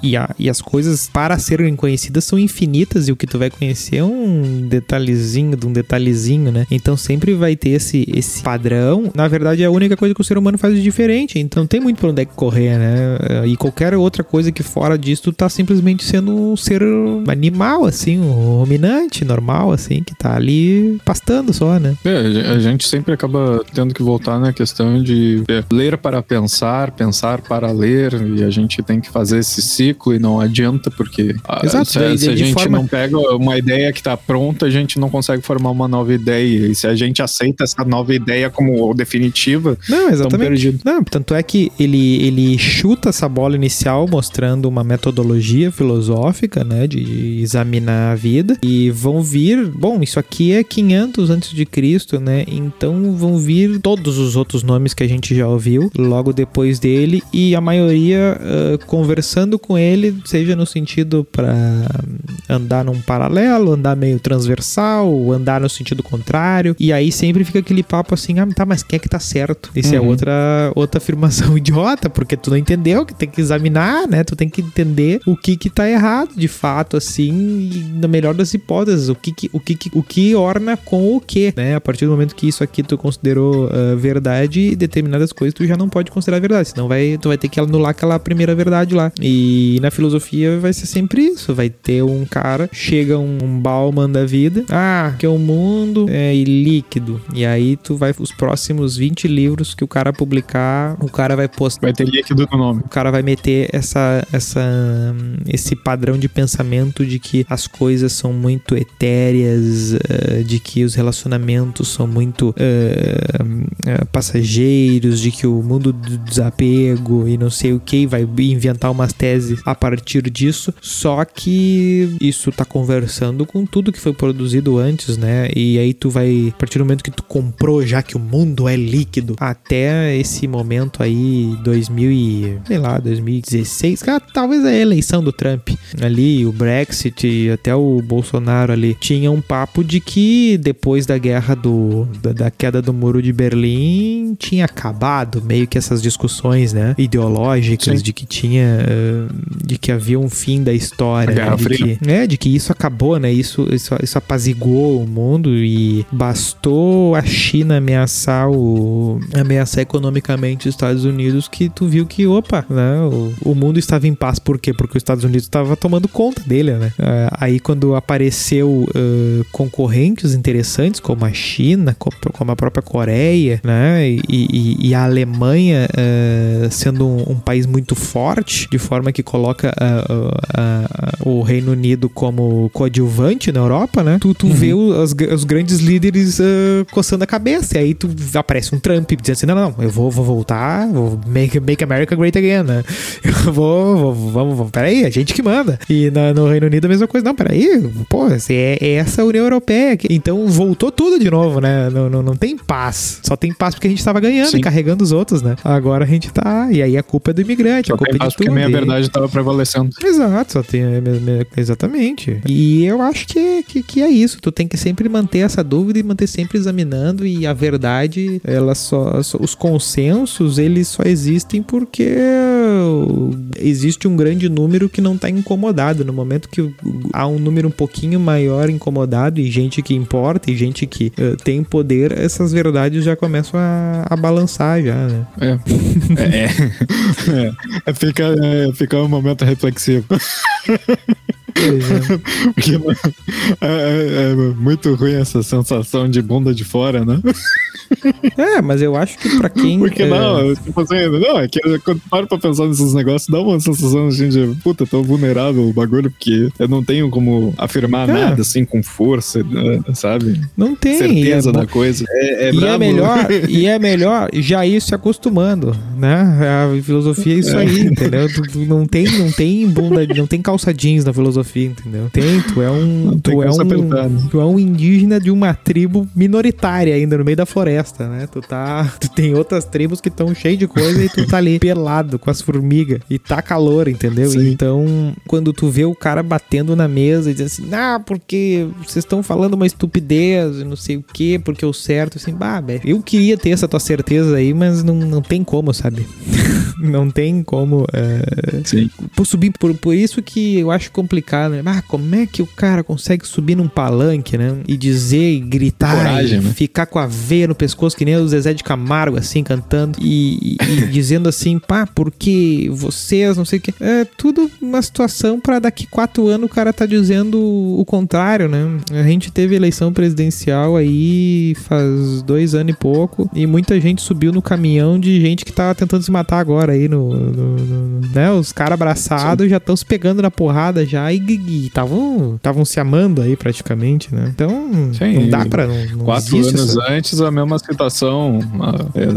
e, a- e as coisas, para serem conhecidas, são infinitas e o que tu vai conhecer é um detalhezinho de um detalhezinho, né? Então sempre vai ter esse, esse padrão. Na verdade, é a única coisa que o ser humano faz de diferente. Então tem muito pra onde é que correr, né? E qualquer outra coisa que fora disso, tu tá simplesmente sendo um ser animal, assim, um ruminante normal, assim, que tá ali pastando só, né? É, a gente sempre acaba tendo que voltar na questão de é, ler para pensar, pensar para ler, e a gente tem que fazer esse ciclo e não adianta, porque ah, Exato, se, daí- se a gente forma- não pega uma ideia que está pronta, a gente não consegue formar uma nova ideia. E se a gente aceita essa nova ideia como definitiva, Não, exatamente. Não, tanto é que ele, ele chuta essa bola inicial mostrando uma metodologia filosófica, né, de, de examinar a vida e vão vir, bom, isso aqui é 500 antes de Cristo, né? Então vão vir todos os outros nomes que a gente já ouviu logo depois dele e a maioria ah, conversando com com ele, seja no sentido para andar num paralelo, andar meio transversal, andar no sentido contrário. E aí sempre fica aquele papo assim: ah, tá, mas quem é que tá certo? Isso é uhum. é outra, outra afirmação idiota, porque tu não entendeu que tem que examinar, né? Tu tem que entender o que que tá errado de fato, assim, e na melhor das hipóteses, o que, que o que, o que orna com o que, né? A partir do momento que isso aqui tu considerou uh, verdade, determinadas coisas tu já não pode considerar verdade, senão vai, tu vai ter que anular aquela primeira verdade lá. E na filosofia vai ser sempre isso, vai ter um cara, chega um, um Bauman da vida, ah, que o mundo é líquido, e aí tu vai, os próximos 20 livros que o cara publicar, o cara vai postar. Vai ter líquido no nome. O cara vai meter essa, essa, esse padrão de pensamento de que as coisas são muito etéreas, uh, de que os relacionamentos são muito uh, passageiros, de que o mundo do desapego e não sei o que, vai inventar umas teses a partir disso. Só que isso tá conversando com tudo que foi produzido antes, né? E aí tu vai, a partir do momento que tu comprou já que o mundo é líquido, até esse momento aí, 2000 e, sei lá, 2016, cara, talvez a eleição do Trump ali, o Brexit e até o Bolsonaro ali, tinha um papo de que depois da guerra do, da, da queda do muro de Berlim, tinha acabado meio que essas discussões, né, ideológicas Sim. de que tinha, de que havia um fim da história, né, de que, é, de que isso acabou, né, isso, isso, isso apaziguou o mundo e bastou a China ameaçar o ameaçar economicamente os Estados Unidos que tu viu que, opa, né, o, o mundo estava em paz, por quê? Porque os Estados Unidos estava tomando conta dele, né, uh, aí quando apareceu uh, concorrentes interessantes como a China, como a própria Coreia, né, e, e, e a Alemanha uh, sendo um, um, país muito forte, de forma que coloca o Reino Unido como coadjuvante na Europa, né, tu, tu uhum. vê os, os, grandes líderes coçando a cabeça, e aí tu aparece um Trump dizendo assim, não, não, eu vou, vou voltar, vou make, make America great again, né, eu vou, vou vamos, vamos, peraí, a gente que manda. E na, no Reino Unido a mesma coisa, não, peraí, pô, é, é essa União Europeia. Aqui. Então voltou tudo de novo, né? Não, não, não tem paz. Só tem paz porque a gente tava ganhando Sim. e carregando os outros, né? Agora a gente tá. E aí a culpa é do imigrante, só a culpa tem é de tudo. Porque a minha verdade tava prevalecendo. Exato, só tem. É, exatamente. E eu acho que, que, que é isso. Tu tem que sempre manter essa dúvida e manter sempre examinando. E a verdade, ela só. só os consensos, eles só existem porque existe um grande número que não está incomodado. No momento que há um número um pouquinho maior incomodado e gente que importa e gente que uh, tem poder, essas verdades já começam a, a balançar já, né? É. é, é, é. Fica, é, fica um momento reflexivo. Porque é, é, é, muito ruim essa sensação de bunda de fora, né? É, mas eu acho que pra quem. Porque é... não, tipo assim, não, é que quando paro pra pensar nesses negócios, dá uma sensação assim de puta, tô vulnerável o bagulho, porque eu não tenho como afirmar é. nada assim com força, né, sabe? Não tem. Certeza é da coisa. É, é e, é melhor, e é melhor já ir se acostumando, né? A filosofia é isso é. aí, entendeu? Não tem, não tem bunda, não tem calça jeans na filosofia, entendeu? Tem, tu é um. tu é um, tu é um indígena de uma tribo minoritária ainda no meio da floresta né? Tu tá. Tu tem outras tribos que estão cheias de coisa e tu tá ali pelado com as formigas. E tá calor, entendeu? Sim. Então, quando tu vê o cara batendo na mesa e diz assim, ah, porque vocês estão falando uma estupidez e não sei o que, porque o certo, assim, bah, eu queria ter essa tua certeza aí, mas não, não tem como, sabe? não tem como. É... Sim. Por subir, por, por isso que eu acho complicado, né? Ah, como é que o cara consegue subir num palanque, né? E dizer e gritar, Coragem, e né? ficar com a veia no pescoço que nem o Zezé de Camargo, assim, cantando e, e, dizendo assim, pá, porque vocês, não sei o que. É tudo uma situação para daqui quatro anos o cara tá dizendo o contrário, né? A gente teve eleição presidencial aí faz dois anos e pouco e muita gente subiu no caminhão de gente que tá tentando se matar agora aí no, no, no né? Os caras abraçados já estão se pegando na porrada já e, e estavam se amando aí praticamente, né? Então, Sim, não dá pra. Não, não quatro anos antes, a mesma situação. É,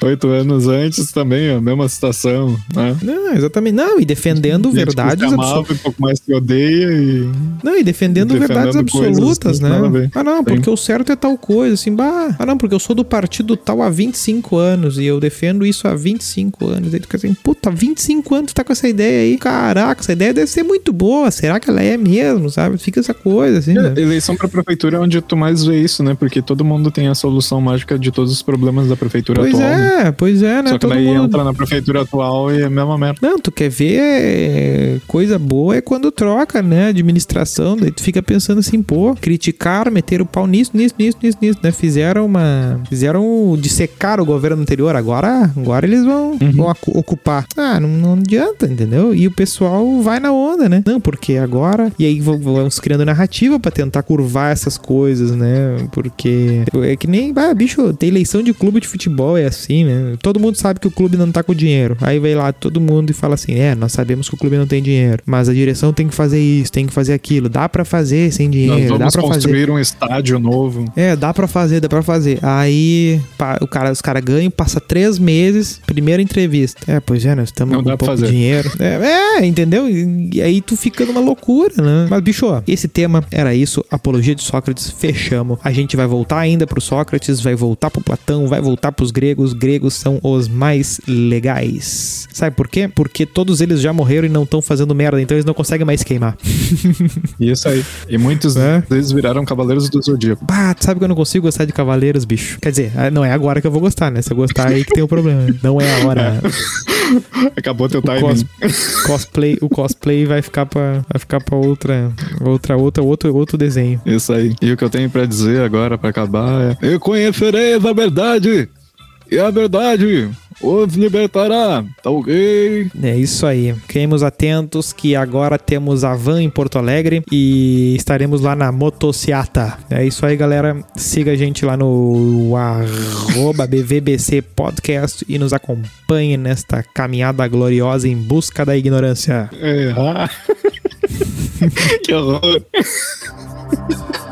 oito anos antes também, a mesma situação, né? Não, exatamente. Não, e defendendo verdades absolutas. um pouco mais que odeia e. Não, e defendendo, defendendo verdades absolutas, né? Ah, não, porque Sim. o certo é tal coisa, assim, bah. Ah, não, porque eu sou do partido tal há 25 anos e eu defendo isso há 25 anos. Aí tu fica assim, puta, 25 anos tu tá com essa ideia aí. Caraca, essa ideia deve ser muito boa. Será que ela é mesmo, sabe? Fica essa coisa, assim. É, né? Eleição pra prefeitura é onde tu mais vê isso, né? Porque todo mundo tem a solução mágica de todos os problemas da prefeitura pois atual. Pois é, né? pois é, né? Só que todo daí mundo... entra na prefeitura atual e é a mesma merda. Não, tu quer ver é, coisa boa é quando troca, né? Administração, daí tu fica pensando assim, pô, criticar, meter o pau nisso, nisso, nisso, nisso, nisso, né? Fizeram uma. Fizeram dissecar o governo anterior, agora, agora eles vão, uhum. vão ocupar. Ah, não, não adianta, entendeu? E o pessoal vai na onda, né? Não, porque agora. E aí vamos criando narrativa para tentar curvar essas coisas, né? Porque é que nem. Ah, bicho, tem eleição de clube de futebol, é assim, né? Todo mundo sabe que o clube não tá com dinheiro. Aí vai lá todo mundo e fala assim: é, nós sabemos que o clube não tem dinheiro, mas a direção tem que fazer isso, tem que fazer aquilo. Dá para fazer sem dinheiro, nós vamos dá para construir um estádio novo. É, dá para fazer, dá para fazer. Aí pá, o cara, os caras ganham, passa três meses, primeira entrevista. É, pois é, nós estamos com pouco fazer. dinheiro. É, é, entendeu? E, aí tu fica numa loucura, né? Mas, bicho, ó, esse tema era isso, apologia de Sócrates, fechamos. A gente vai voltar ainda pro Sócrates, vai voltar pro Platão, vai voltar pros gregos. Gregos são os mais legais. Sabe por quê? Porque todos eles já morreram e não estão fazendo merda, então eles não conseguem mais queimar. Isso aí. E muitos é. deles viraram cavaleiros do Zodíaco. Bah, tu sabe que eu não consigo gostar de cavaleiros, bicho. Quer dizer, ah, não é agora que eu vou gostar, né? Se eu gostar aí que tem o um problema. Não é a hora. É. Acabou teu timing. Cos cosplay, o cosplay vai ficar pra, vai ficar pra outra, outra, outra, outro, outro desenho. Isso aí. E o que eu tenho pra dizer agora, pra acabar, é: Eu conhecerei a verdade. E a verdade os libertará, tá ok? É isso aí. Fiquemos atentos que agora temos a van em Porto Alegre e estaremos lá na Motociata. É isso aí, galera. Siga a gente lá no arroba BVBC Podcast e nos acompanhe nesta caminhada gloriosa em busca da ignorância. É. que horror.